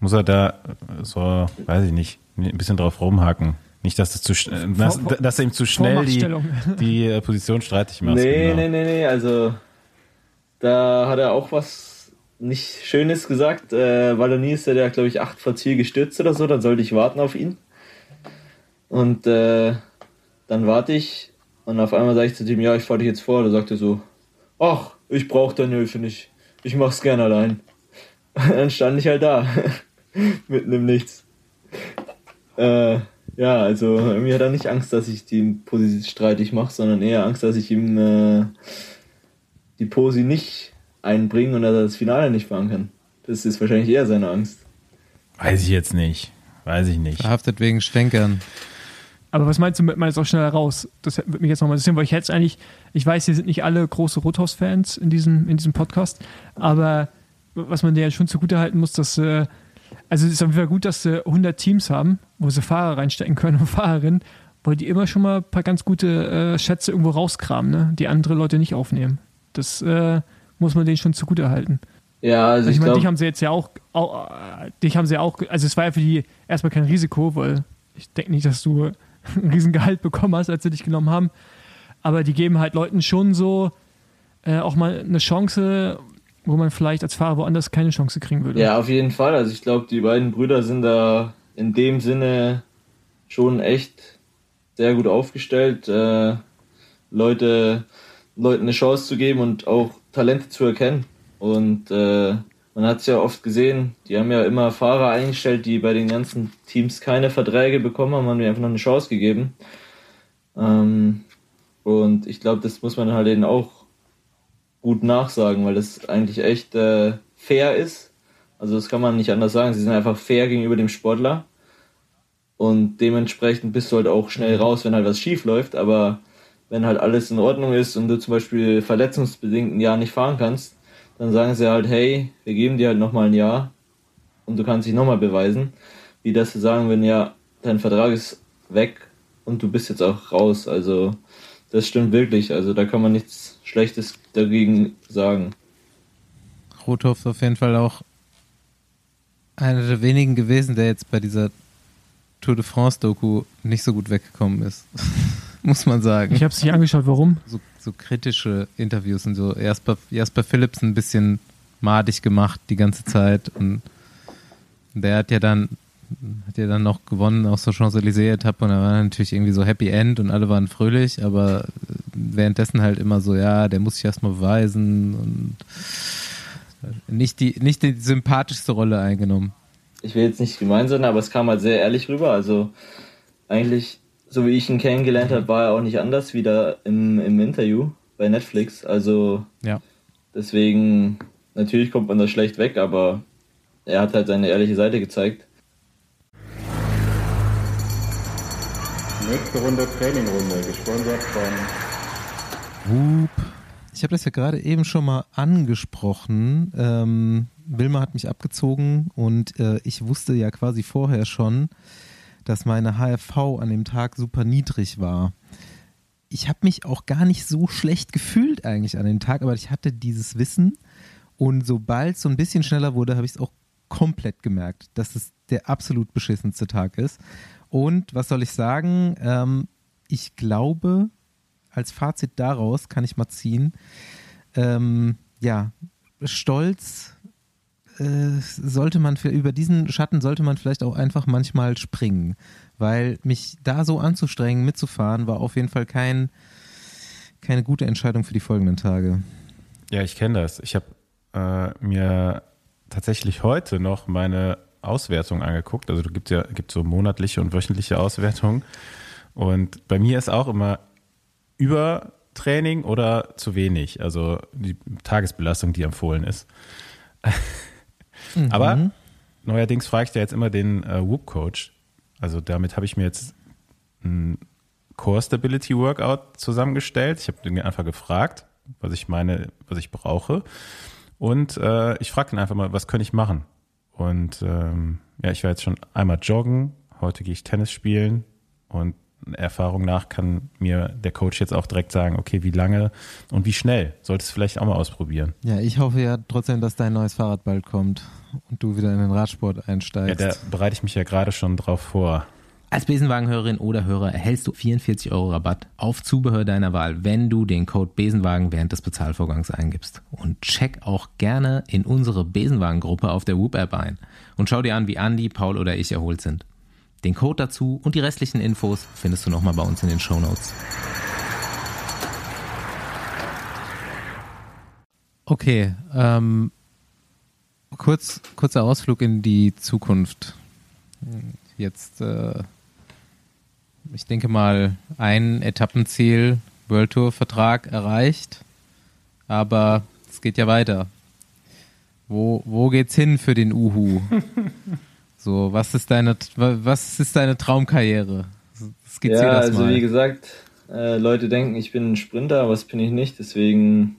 muss er da so, weiß ich nicht, ein bisschen drauf rumhaken. Nicht, dass, das zu, dass, dass er ihm zu schnell die, *laughs* die äh, Position streitig macht. nee, genau. nee, nee, nee, also da hat er auch was nicht Schönes gesagt. Äh, Wallonie ist ja, der, glaube ich, 8 vor Ziel gestürzt oder so, dann sollte ich warten auf ihn. Und äh, dann warte ich und auf einmal sage ich zu dem, ja, ich fahre dich jetzt vor. Da sagt er so, ach, ich brauche deine Hilfe nicht. Ich mach's gern allein. *laughs* dann stand ich halt da. *laughs* Mitten im Nichts. Äh, ja, also irgendwie hat er nicht Angst, dass ich die Posi streitig mache, sondern eher Angst, dass ich ihm äh, die Posi nicht einbringe und dass er das Finale nicht fahren kann. Das ist wahrscheinlich eher seine Angst. Weiß ich jetzt nicht. Weiß ich nicht. Verhaftet wegen Schwenkern. Aber was meinst du mit, meinst auch schneller raus? Das würde mich jetzt nochmal interessieren, weil ich jetzt eigentlich, ich weiß, hier sind nicht alle große Rothaus-Fans in diesem, in diesem Podcast, aber was man denen schon zugutehalten muss, dass, äh, also es ist auf jeden Fall gut, dass sie 100 Teams haben, wo sie Fahrer reinstecken können und *laughs* Fahrerinnen, weil die immer schon mal ein paar ganz gute äh, Schätze irgendwo rauskramen, ne? die andere Leute nicht aufnehmen. Das äh, muss man denen schon zugutehalten. Ja, also Also ich ich meine, dich haben sie jetzt ja auch, auch äh, dich haben sie auch, also es war ja für die erstmal kein Risiko, weil ich denke nicht, dass du *laughs* ein Riesengehalt bekommen hast, als sie dich genommen haben. Aber die geben halt Leuten schon so äh, auch mal eine Chance, wo man vielleicht als Fahrer woanders keine Chance kriegen würde. ja, auf jeden Fall. Also ich glaube, die beiden Brüder sind da in dem Sinne schon echt sehr gut aufgestellt, äh, Leute, Leuten eine Chance zu geben und auch Talente zu erkennen. Und äh, man hat es ja oft gesehen, die haben ja immer Fahrer eingestellt, die bei den ganzen Teams keine Verträge bekommen haben, haben die einfach noch eine Chance gegeben. Ähm, und ich glaube, das muss man halt denen auch gut nachsagen, weil das eigentlich echt äh, fair ist. Also das kann man nicht anders sagen. Sie sind einfach fair gegenüber dem Sportler. Und dementsprechend bist du halt auch schnell raus, wenn halt was schief läuft. Aber wenn halt alles in Ordnung ist und du zum Beispiel verletzungsbedingt ein Jahr nicht fahren kannst, dann sagen sie halt, hey, wir geben dir halt nochmal ein Jahr und du kannst dich nochmal beweisen. Wie das sie sagen, wenn ja, dein Vertrag ist weg und du bist jetzt auch raus. Also das stimmt wirklich. Also da kann man nichts Schlechtes dagegen sagen. Rothoff ist auf jeden Fall auch einer der wenigen gewesen, der jetzt bei dieser Tour de France-Doku nicht so gut weggekommen ist. *laughs* Muss man sagen. Ich habe es nicht angeschaut, warum? so, so kritische Interviews und so. Jasper, Jasper Phillips ein bisschen madig gemacht die ganze Zeit und der hat ja dann hat ja dann noch gewonnen aus der Champs-Élysées-Etappe und da war natürlich irgendwie so Happy End und alle waren fröhlich, aber währenddessen halt immer so, ja, der muss sich erstmal beweisen und nicht die, nicht die sympathischste Rolle eingenommen. ich will jetzt nicht gemein sein, aber es kam halt sehr ehrlich rüber. Also eigentlich, so wie ich ihn kennengelernt habe, war er auch nicht anders wie da im, im Interview bei Netflix. Also Ja. deswegen, natürlich kommt man da schlecht weg, aber er hat halt seine ehrliche Seite gezeigt. Nächste Runde Trainingrunde, gesponsert von Whoop. Ich habe das ja gerade eben schon mal angesprochen. Ähm, Wilma hat mich abgezogen und äh, ich wusste ja quasi vorher schon, dass meine HRV an dem Tag super niedrig war. Ich habe mich auch gar nicht so schlecht gefühlt eigentlich an dem Tag, aber ich hatte dieses Wissen und sobald es so ein bisschen schneller wurde, habe ich es auch komplett gemerkt, dass es der absolut beschissenste Tag ist. Und was soll ich sagen? Ähm, ich glaube, als Fazit daraus kann ich mal ziehen, ähm, ja, Stolz äh, sollte man für, über diesen Schatten sollte man vielleicht auch einfach manchmal springen, weil mich da so anzustrengen, mitzufahren, war auf jeden Fall kein, keine gute Entscheidung für die folgenden Tage. Ja, ich kenne das. Ich habe äh, mir tatsächlich heute noch meine Auswertung angeguckt. Also du gibt ja gibt so monatliche und wöchentliche Auswertungen. Und bei mir ist auch immer Übertraining oder zu wenig. Also die Tagesbelastung, die empfohlen ist. *laughs* Aber neuerdings frage ich da jetzt immer den äh, Whoop-Coach. Also damit habe ich mir jetzt ein Core Stability Workout zusammengestellt. Ich habe den einfach gefragt, was ich meine, was ich brauche. Und äh, ich frage ihn einfach mal, was könnte ich machen? Und ähm, ja, ich war jetzt schon einmal joggen, heute gehe ich Tennis spielen und Erfahrung nach kann mir der Coach jetzt auch direkt sagen, okay, wie lange und wie schnell. Solltest du vielleicht auch mal ausprobieren. Ja, ich hoffe ja trotzdem, dass dein neues Fahrrad bald kommt und du wieder in den Radsport einsteigst. Ja, da bereite ich mich ja gerade schon drauf vor. Als Besenwagenhörerin oder Hörer erhältst du 44 Euro Rabatt auf Zubehör deiner Wahl, wenn du den Code Besenwagen während des Bezahlvorgangs eingibst. Und check auch gerne in unsere Besenwagen-Gruppe auf der Whoop-App ein und schau dir an, wie Andy, Paul oder ich erholt sind. Den Code dazu und die restlichen Infos findest du nochmal bei uns in den Show Notes. Okay, ähm, kurz, kurzer Ausflug in die Zukunft. Jetzt äh, ich denke mal, ein Etappenziel, World Tour Vertrag erreicht. Aber es geht ja weiter. Wo, wo geht's hin für den Uhu? *laughs* so, was ist deine, was ist deine Traumkarriere? Skizzier ja, das also mal. wie gesagt, äh, Leute denken, ich bin ein Sprinter, aber das bin ich nicht. Deswegen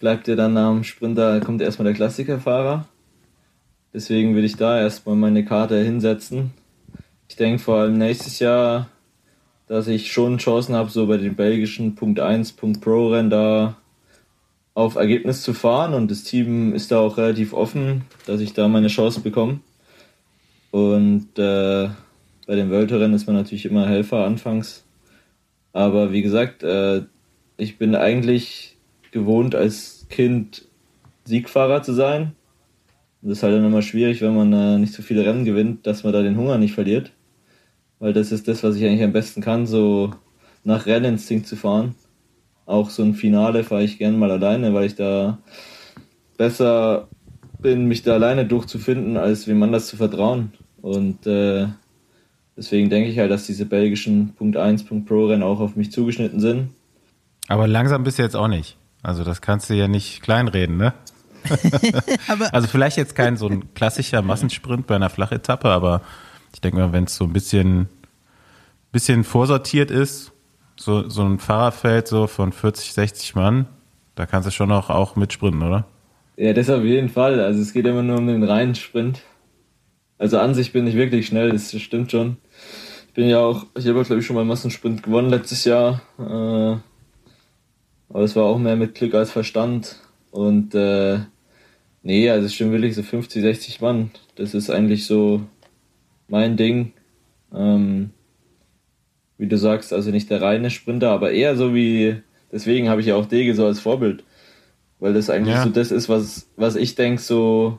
bleibt ja dann am Sprinter, kommt erstmal der Klassikerfahrer. Deswegen würde ich da erstmal meine Karte hinsetzen. Ich denke vor allem nächstes Jahr dass ich schon Chancen habe, so bei den belgischen Punkt 1, Punkt Pro Rennen da auf Ergebnis zu fahren und das Team ist da auch relativ offen, dass ich da meine Chance bekomme. Und äh, bei den Welterrennen ist man natürlich immer Helfer anfangs. Aber wie gesagt, äh, ich bin eigentlich gewohnt, als Kind Siegfahrer zu sein. Das ist halt dann immer schwierig, wenn man äh, nicht so viele Rennen gewinnt, dass man da den Hunger nicht verliert weil das ist das, was ich eigentlich am besten kann, so nach Renninstinkt zu fahren. Auch so ein Finale fahre ich gerne mal alleine, weil ich da besser bin, mich da alleine durchzufinden, als wie man das zu vertrauen. Und äh, deswegen denke ich halt, dass diese belgischen Punkt 1, Punkt Pro Rennen auch auf mich zugeschnitten sind. Aber langsam bist du jetzt auch nicht. Also das kannst du ja nicht kleinreden, ne? *laughs* also vielleicht jetzt kein so ein klassischer Massensprint bei einer Flachetappe, aber ich denke mal, wenn es so ein bisschen, bisschen vorsortiert ist, so, so ein Fahrerfeld so von 40, 60 Mann, da kannst du schon auch, auch mitsprinten, oder? Ja, das auf jeden Fall. Also es geht immer nur um den reinen Sprint. Also an sich bin ich wirklich schnell, das stimmt schon. Ich bin ja auch, ich habe glaube ich schon mal Massensprint gewonnen letztes Jahr. Äh, aber es war auch mehr mit Glück als Verstand. Und äh, nee, also es stimmt wirklich so 50, 60 Mann. Das ist eigentlich so mein Ding. Ähm, wie du sagst, also nicht der reine Sprinter, aber eher so wie, deswegen habe ich ja auch Dege so als Vorbild. Weil das eigentlich ja. so das ist, was, was ich denke, so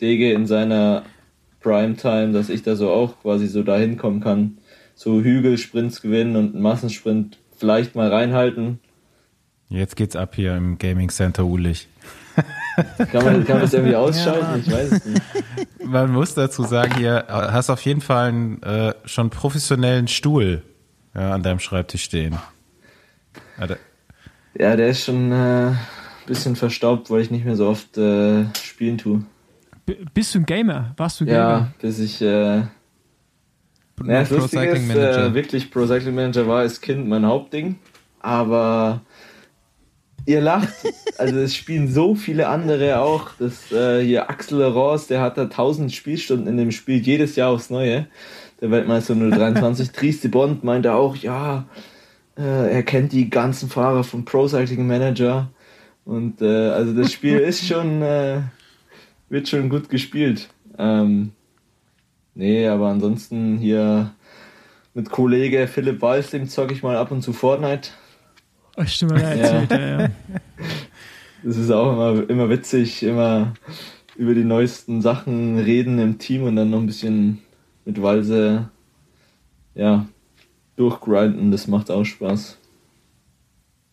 Dege in seiner Primetime, dass ich da so auch quasi so dahin kommen kann. So Hügelsprints gewinnen und einen Massensprint vielleicht mal reinhalten. Jetzt geht's ab hier im Gaming Center Ulich. *laughs* Kann man, kann man das irgendwie ausschalten? Ja. Ich weiß es nicht. Man muss dazu sagen, hier hast auf jeden Fall einen äh, schon professionellen Stuhl ja, an deinem Schreibtisch stehen. Ja, der ist schon ein äh, bisschen verstaubt, weil ich nicht mehr so oft äh, spielen tue. Bist du ein Gamer? Warst du Gamer? Ja, bis ich äh, ja, Pro Cycling Manager. Äh, wirklich Pro Cycling Manager war als Kind mein Hauptding. Aber Ihr lacht. *laughs* Also es spielen so viele andere auch. Das äh, hier Axel Ross, der hat da 1000 Spielstunden in dem Spiel jedes Jahr aufs Neue. Der Weltmeister 023. Trieste Bond meinte auch, ja, äh, er kennt die ganzen Fahrer vom Pro Cycling Manager. Und äh, also das Spiel *laughs* ist schon, äh, wird schon gut gespielt. Ähm, nee, aber ansonsten hier mit Kollege Philipp Walz, dem zocke ich mal ab und zu Fortnite. Oh, stimmt, ja, erzählt, ja. ja, *laughs* ja. Das ist auch immer, immer witzig, immer über die neuesten Sachen reden im Team und dann noch ein bisschen mit Walse ja, durchgrinden. Das macht auch Spaß.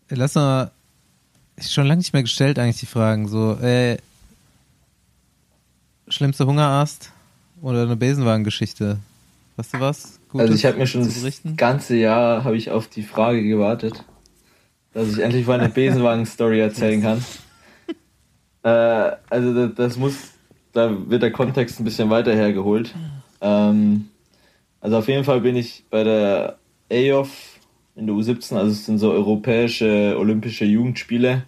Lass mal, ist schon lange nicht mehr gestellt eigentlich die Fragen. So, äh, schlimmste Hungerast oder eine Besenwagengeschichte? Weißt du was? Gutes also ich habe mir schon das ganze Jahr habe ich auf die Frage gewartet dass ich endlich mal eine *laughs* Besenwagen-Story erzählen kann. *laughs* Äh, also das, das, muss, da wird der Kontext ein bisschen weiter hergeholt. Ähm, also auf jeden Fall bin ich bei der EOF in der U17, also es sind so europäische olympische Jugendspiele.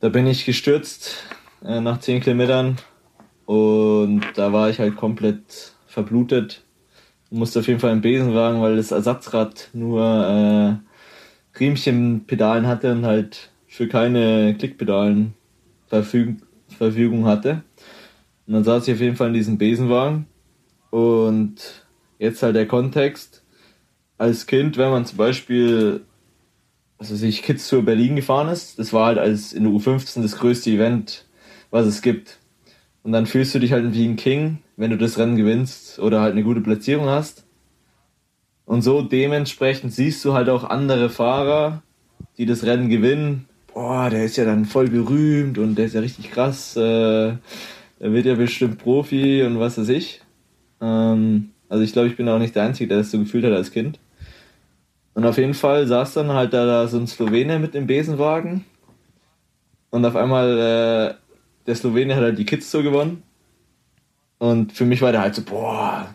Da bin ich gestürzt äh, nach 10 Kilometern und da war ich halt komplett verblutet. Du musst auf jeden Fall einen Besenwagen, weil das Ersatzrad nur äh, Riemchenpedalen hatte und halt für keine Klickpedalen Verfüg Verfügung hatte. Und dann saß ich auf jeden Fall in diesem Besenwagen. Und jetzt halt der Kontext. Als Kind, wenn man zum Beispiel, also sich Kids Tour Berlin gefahren ist, das war halt als in der U15 das größte Event, was es gibt. Und dann fühlst du dich halt wie ein King, wenn du das Rennen gewinnst oder halt eine gute Platzierung hast. Und so dementsprechend siehst du halt auch andere Fahrer, die das Rennen gewinnen. Boah, der ist ja dann voll berühmt und der ist ja richtig krass. Äh, der wird ja bestimmt Profi und was weiß ich. Ähm, also ich glaube, ich bin auch nicht der Einzige, der das so gefühlt hat als Kind. Und auf jeden Fall saß dann halt da, da so ein Slowene mit dem Besenwagen. Und auf einmal, äh, der Slowene hat halt die Kids so gewonnen. Und für mich war der halt so, boah,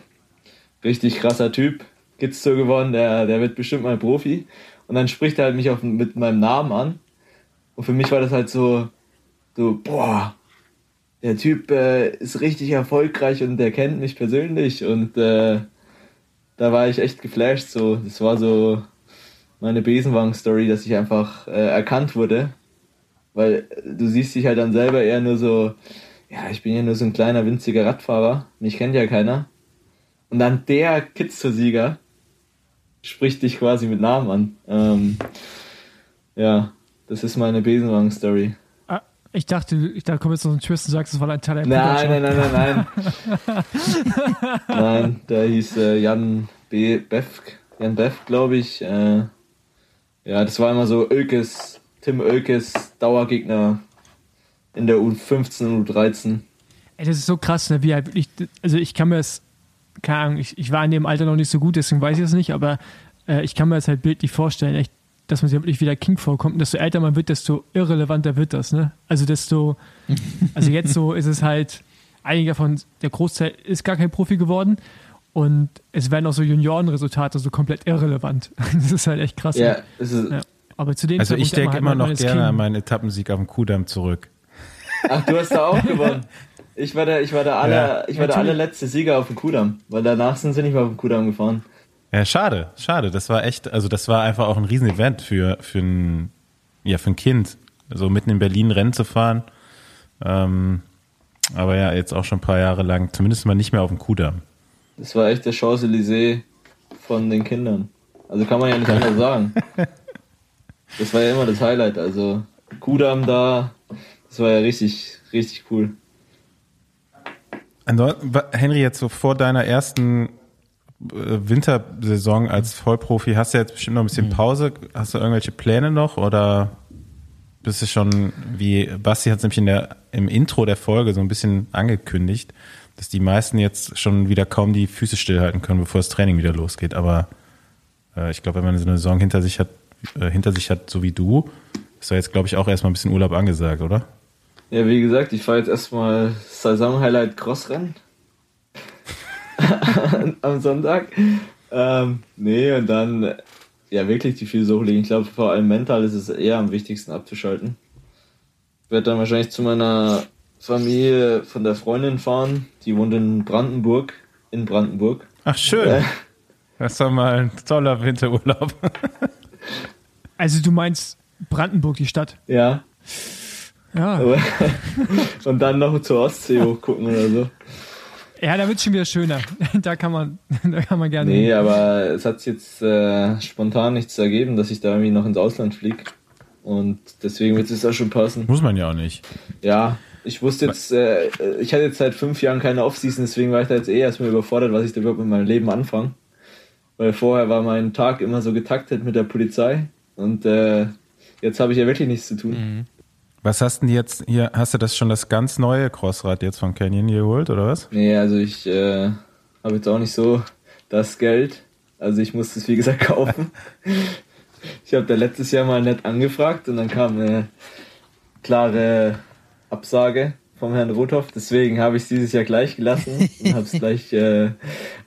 richtig krasser Typ. Kids so gewonnen, der, der wird bestimmt mal Profi. Und dann spricht er halt mich auf, mit meinem Namen an. Und für mich war das halt so, so, boah, der Typ äh, ist richtig erfolgreich und der kennt mich persönlich. Und äh, da war ich echt geflasht. So, das war so meine Besenwagen-Story, dass ich einfach äh, erkannt wurde. Weil du siehst dich halt dann selber eher nur so, ja, ich bin ja nur so ein kleiner, winziger Radfahrer. Mich kennt ja keiner. Und dann der Kids-Sieger spricht dich quasi mit Namen an. Ähm, ja, das ist meine Besenwagen-Story. Ah, Ich dachte, ich da kommt jetzt noch ein Twist und sagst, es war ein Teil der Nein, nein, nein, nein, nein. *laughs* nein, der hieß äh, Jan B. Befk. Jan Befk, glaube ich. Äh, ja, das war immer so Ölkes, Tim Ölkes Dauergegner in der U15 und U13. Ey, das ist so krass, ne? wie halt wirklich, also ich kann mir das, keine Ahnung, ich, ich war in dem Alter noch nicht so gut, deswegen weiß ich es nicht, aber äh, ich kann mir das halt bildlich vorstellen, echt, dass man sich wirklich wieder King vorkommt. Und desto älter man wird, desto irrelevanter wird das, ne? Also desto, also jetzt so ist es halt, einige davon, der Großteil ist gar kein Profi geworden und es werden auch so Juniorenresultate so komplett irrelevant. *laughs* Das ist halt echt krass. Ja, ne? es ist, Ja. Aber zu dem Also ich Zeitpunkt denke hat immer man noch halt gerne King. an meinen Etappensieg auf dem Kudamm zurück. Ach, du hast da auch *laughs* gewonnen. Ich war der, ich war der, aller, Ja. ich war der allerletzte Sieger auf dem Kudamm, weil danach sind sie nicht mehr auf dem Kudamm gefahren. Ja, schade, schade. Das war echt, also das war einfach auch ein Riesenevent für, für ein, ja, für ein Kind. So mitten in Berlin Rennen zu fahren. Ähm, aber ja, jetzt auch schon ein paar Jahre lang, zumindest mal nicht mehr auf dem Kudamm. Das war echt der Champs-Élysées von den Kindern. Also kann man ja nicht anders *laughs* sagen. Das war ja immer das Highlight. Also Kudamm da, das war ja richtig, richtig cool. Henry, jetzt so vor deiner ersten äh, Wintersaison als Vollprofi, hast du jetzt bestimmt noch ein bisschen Pause? Hast du irgendwelche Pläne noch oder bist du schon, wie Basti hat es nämlich in der, im Intro der Folge so ein bisschen angekündigt, dass die meisten jetzt schon wieder kaum die Füße stillhalten können, bevor das Training wieder losgeht. Aber äh, ich glaube, wenn man so eine Saison hinter sich hat, äh, hinter sich hat, so wie du, ist da jetzt, glaube ich, auch erstmal ein bisschen Urlaub angesagt, oder? Ja, wie gesagt, ich fahre jetzt erstmal Saison-Highlight Crossrennen *laughs* am Sonntag. Ähm, nee, und dann ja wirklich die Füße hochlegen. Ich glaube, vor allem mental ist es eher am wichtigsten abzuschalten. Ich werde dann wahrscheinlich zu meiner Familie von der Freundin fahren. Die wohnt in Brandenburg. In Brandenburg. Ach, schön. Äh. Das ist doch mal ein toller Winterurlaub. Also du meinst Brandenburg, die Stadt. Ja. Ja. *laughs* und dann noch zur Ostsee hochgucken oder so. Ja, da wird schon wieder schöner. *laughs* Da kann man, *laughs* da kann man gerne. Nee, aber es hat sich jetzt äh, spontan nichts ergeben, dass ich da irgendwie noch ins Ausland fliege. Und deswegen wird es auch schon passen. Muss man ja auch nicht. Ja, ich wusste jetzt, äh, ich hatte jetzt seit fünf Jahren keine Offseason, deswegen war ich da jetzt eh erstmal überfordert, was ich da überhaupt mit meinem Leben anfange. Weil vorher war mein Tag immer so getaktet mit der Polizei und äh, jetzt habe ich ja wirklich nichts zu tun. Was hast denn jetzt hier? Hast du das schon das ganz neue Crossrad jetzt von Canyon hier geholt oder was? Nee, also ich äh, habe jetzt auch nicht so das Geld. Also ich musste es wie gesagt *laughs* kaufen. ich habe da letztes Jahr mal nett angefragt und dann kam eine klare Absage vom Herrn Rothoff. Deswegen habe ich es dieses Jahr gleich gelassen und habe es *laughs* gleich äh,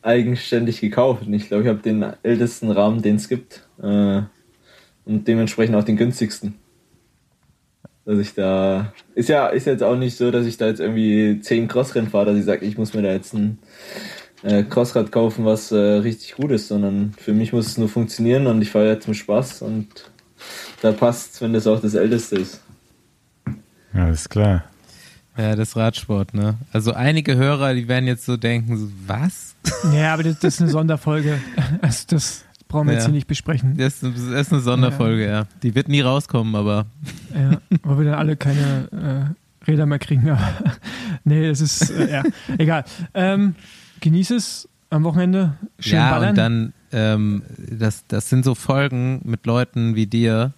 eigenständig gekauft. Und ich glaube, ich habe den ältesten Rahmen, den es gibt. Äh, und dementsprechend auch den günstigsten. Dass ich da. Ist ja ist jetzt auch nicht so, dass ich da jetzt irgendwie zehn Crossrennen fahre, dass ich sage, ich muss mir da jetzt ein äh, Crossrad kaufen, was äh, richtig gut ist, sondern für mich muss es nur funktionieren und ich fahre ja zum Spaß und da passt wenn das auch das Älteste ist. Ja, ist klar. Ja, das Radsport, ne? Also einige Hörer, die werden jetzt so denken, so, was? Ja, aber das, das ist eine Sonderfolge. *laughs* Also das brauchen wir Ja. jetzt hier nicht besprechen. Das ist, das ist eine Sonderfolge, ja. Die wird nie rauskommen, aber Ja, weil wir dann alle keine äh, Räder mehr kriegen. Aber *laughs* nee, es ist, äh, ja, *laughs* egal. Ähm, genieß es am Wochenende. Schön ja, ballern. und dann, ähm, das, das sind so Folgen mit Leuten wie dir,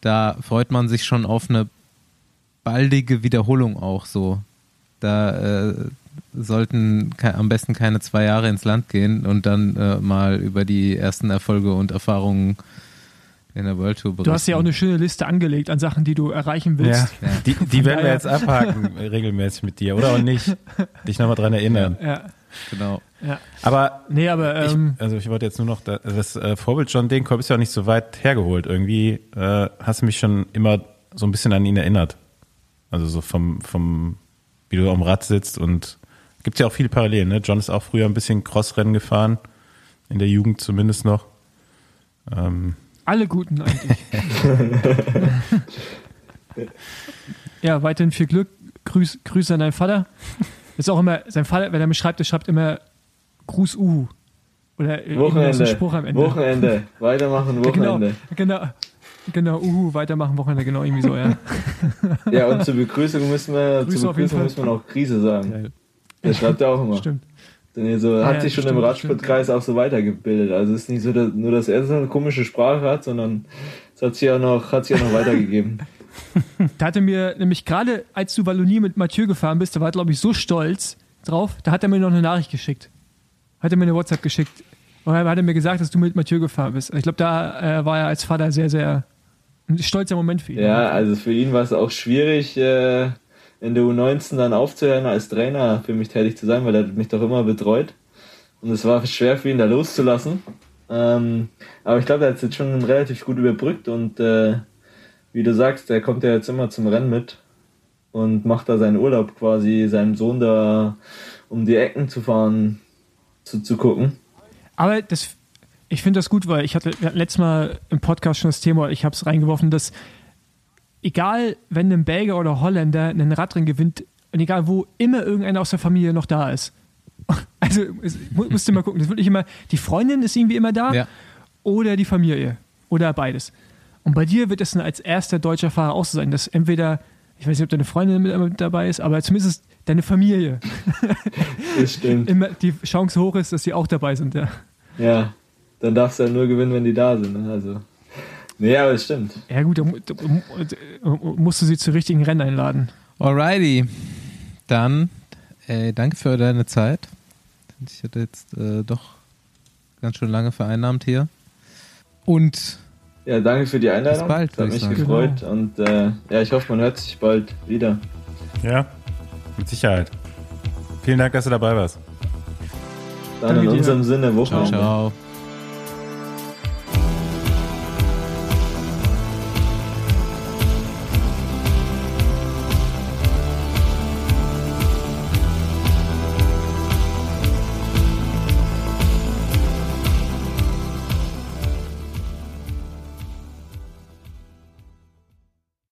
da freut man sich schon auf eine baldige Wiederholung auch so. Da äh, sollten am besten keine zwei Jahre ins Land gehen und dann äh, mal über die ersten Erfolge und Erfahrungen in der World Tour berichten. du hast ja auch eine schöne Liste angelegt an Sachen, die du erreichen willst. Ja, die, die werden wir jetzt abhaken *laughs* regelmäßig mit dir, oder auch nicht? Dich nochmal dran erinnern. Ja, genau. ja. Aber Nee, aber ähm, ich, also ich wollte jetzt nur noch, da, das äh, Vorbild John Degenkolb ist ja auch nicht so weit hergeholt. Irgendwie äh, hast du mich schon immer so ein bisschen an ihn erinnert. Also so vom, vom wie du am Rad sitzt und gibt ja auch viele Parallelen. Ne? John ist auch früher ein bisschen Crossrennen gefahren, in der Jugend zumindest noch. Ähm, alle Guten eigentlich. *laughs* ja, weiterhin viel Glück. Grüß, Grüße an deinen Vater. Ist auch immer, sein Vater, wenn er mich schreibt, der schreibt immer Gruß Uhu. Oder Wochenende, ein Spruch am Ende. Wochenende, weitermachen, Genau, Wochenende. genau, genau, Uhu, weitermachen, Wochenende, genau, irgendwie so, ja. Ja, und zur Begrüßung müssen wir, Grüße zur Begrüßung müssen wir noch Krise sagen. Geil. Der schreibt ja auch immer. Stimmt. Denn er so, Ja, hat ja, sich schon stimmt, im Radsportkreis auch so weitergebildet. Also es ist nicht so, dass, nur, dass er so eine komische Sprache hat, sondern es hat sich ja noch, hat sich ja noch weitergegeben. *laughs* Da hatte mir nämlich gerade, als du Wallonie mit Mathieu gefahren bist, da war er, glaube ich, so stolz drauf, da hat er mir noch eine Nachricht geschickt. Hat er mir eine WhatsApp geschickt. Und dann hat er mir gesagt, dass du mit Mathieu gefahren bist. Ich glaube, da äh, war er als Vater sehr, sehr ein stolzer Moment für ihn. Ja, also für ihn war es auch schwierig, äh, in der U19 dann aufzuhören, als Trainer für mich tätig zu sein, weil er mich doch immer betreut. Und es war schwer für ihn, da loszulassen. Ähm, aber ich glaube, er hat es jetzt schon relativ gut überbrückt und äh, wie du sagst, er kommt ja jetzt immer zum Rennen mit und macht da seinen Urlaub quasi, seinem Sohn da um die Ecken zu fahren, zu, zu gucken. Aber das, ich finde das gut, weil ich hatte letztes Mal im Podcast schon das Thema, ich habe es reingeworfen, dass egal, wenn ein Belgier oder Holländer einen Radrennen gewinnt, und egal wo, immer irgendeiner aus der Familie noch da ist. *laughs* Also es, mu- musst du mal gucken, das wirklich immer, die Freundin ist irgendwie immer da Ja. oder die Familie oder beides. Und bei dir wird es dann als erster deutscher Fahrer auch so sein, dass entweder, ich weiß nicht, ob deine Freundin mit, mit dabei ist, aber zumindest deine Familie *laughs* Das stimmt. immer die Chance hoch ist, dass sie auch dabei sind. Ja. Ja, dann darfst du ja nur gewinnen, wenn die da sind. Ne? Also, nee, aber es stimmt. Ja gut, da mu- da mu- musst du sie zu richtigen Rennen einladen. Alrighty. Dann äh, danke für deine Zeit. Ich hatte jetzt äh, doch ganz schön lange vereinnahmt hier. Und Ja, danke für die Einladung. Bis bald, Das hat ich mich sagen. gefreut. Und äh, ja, ich hoffe, man hört sich bald wieder. ja, mit Sicherheit. Vielen Dank, dass du dabei warst. Dann Danke in dir. unserem Sinne ciao, Wochenende. ciao.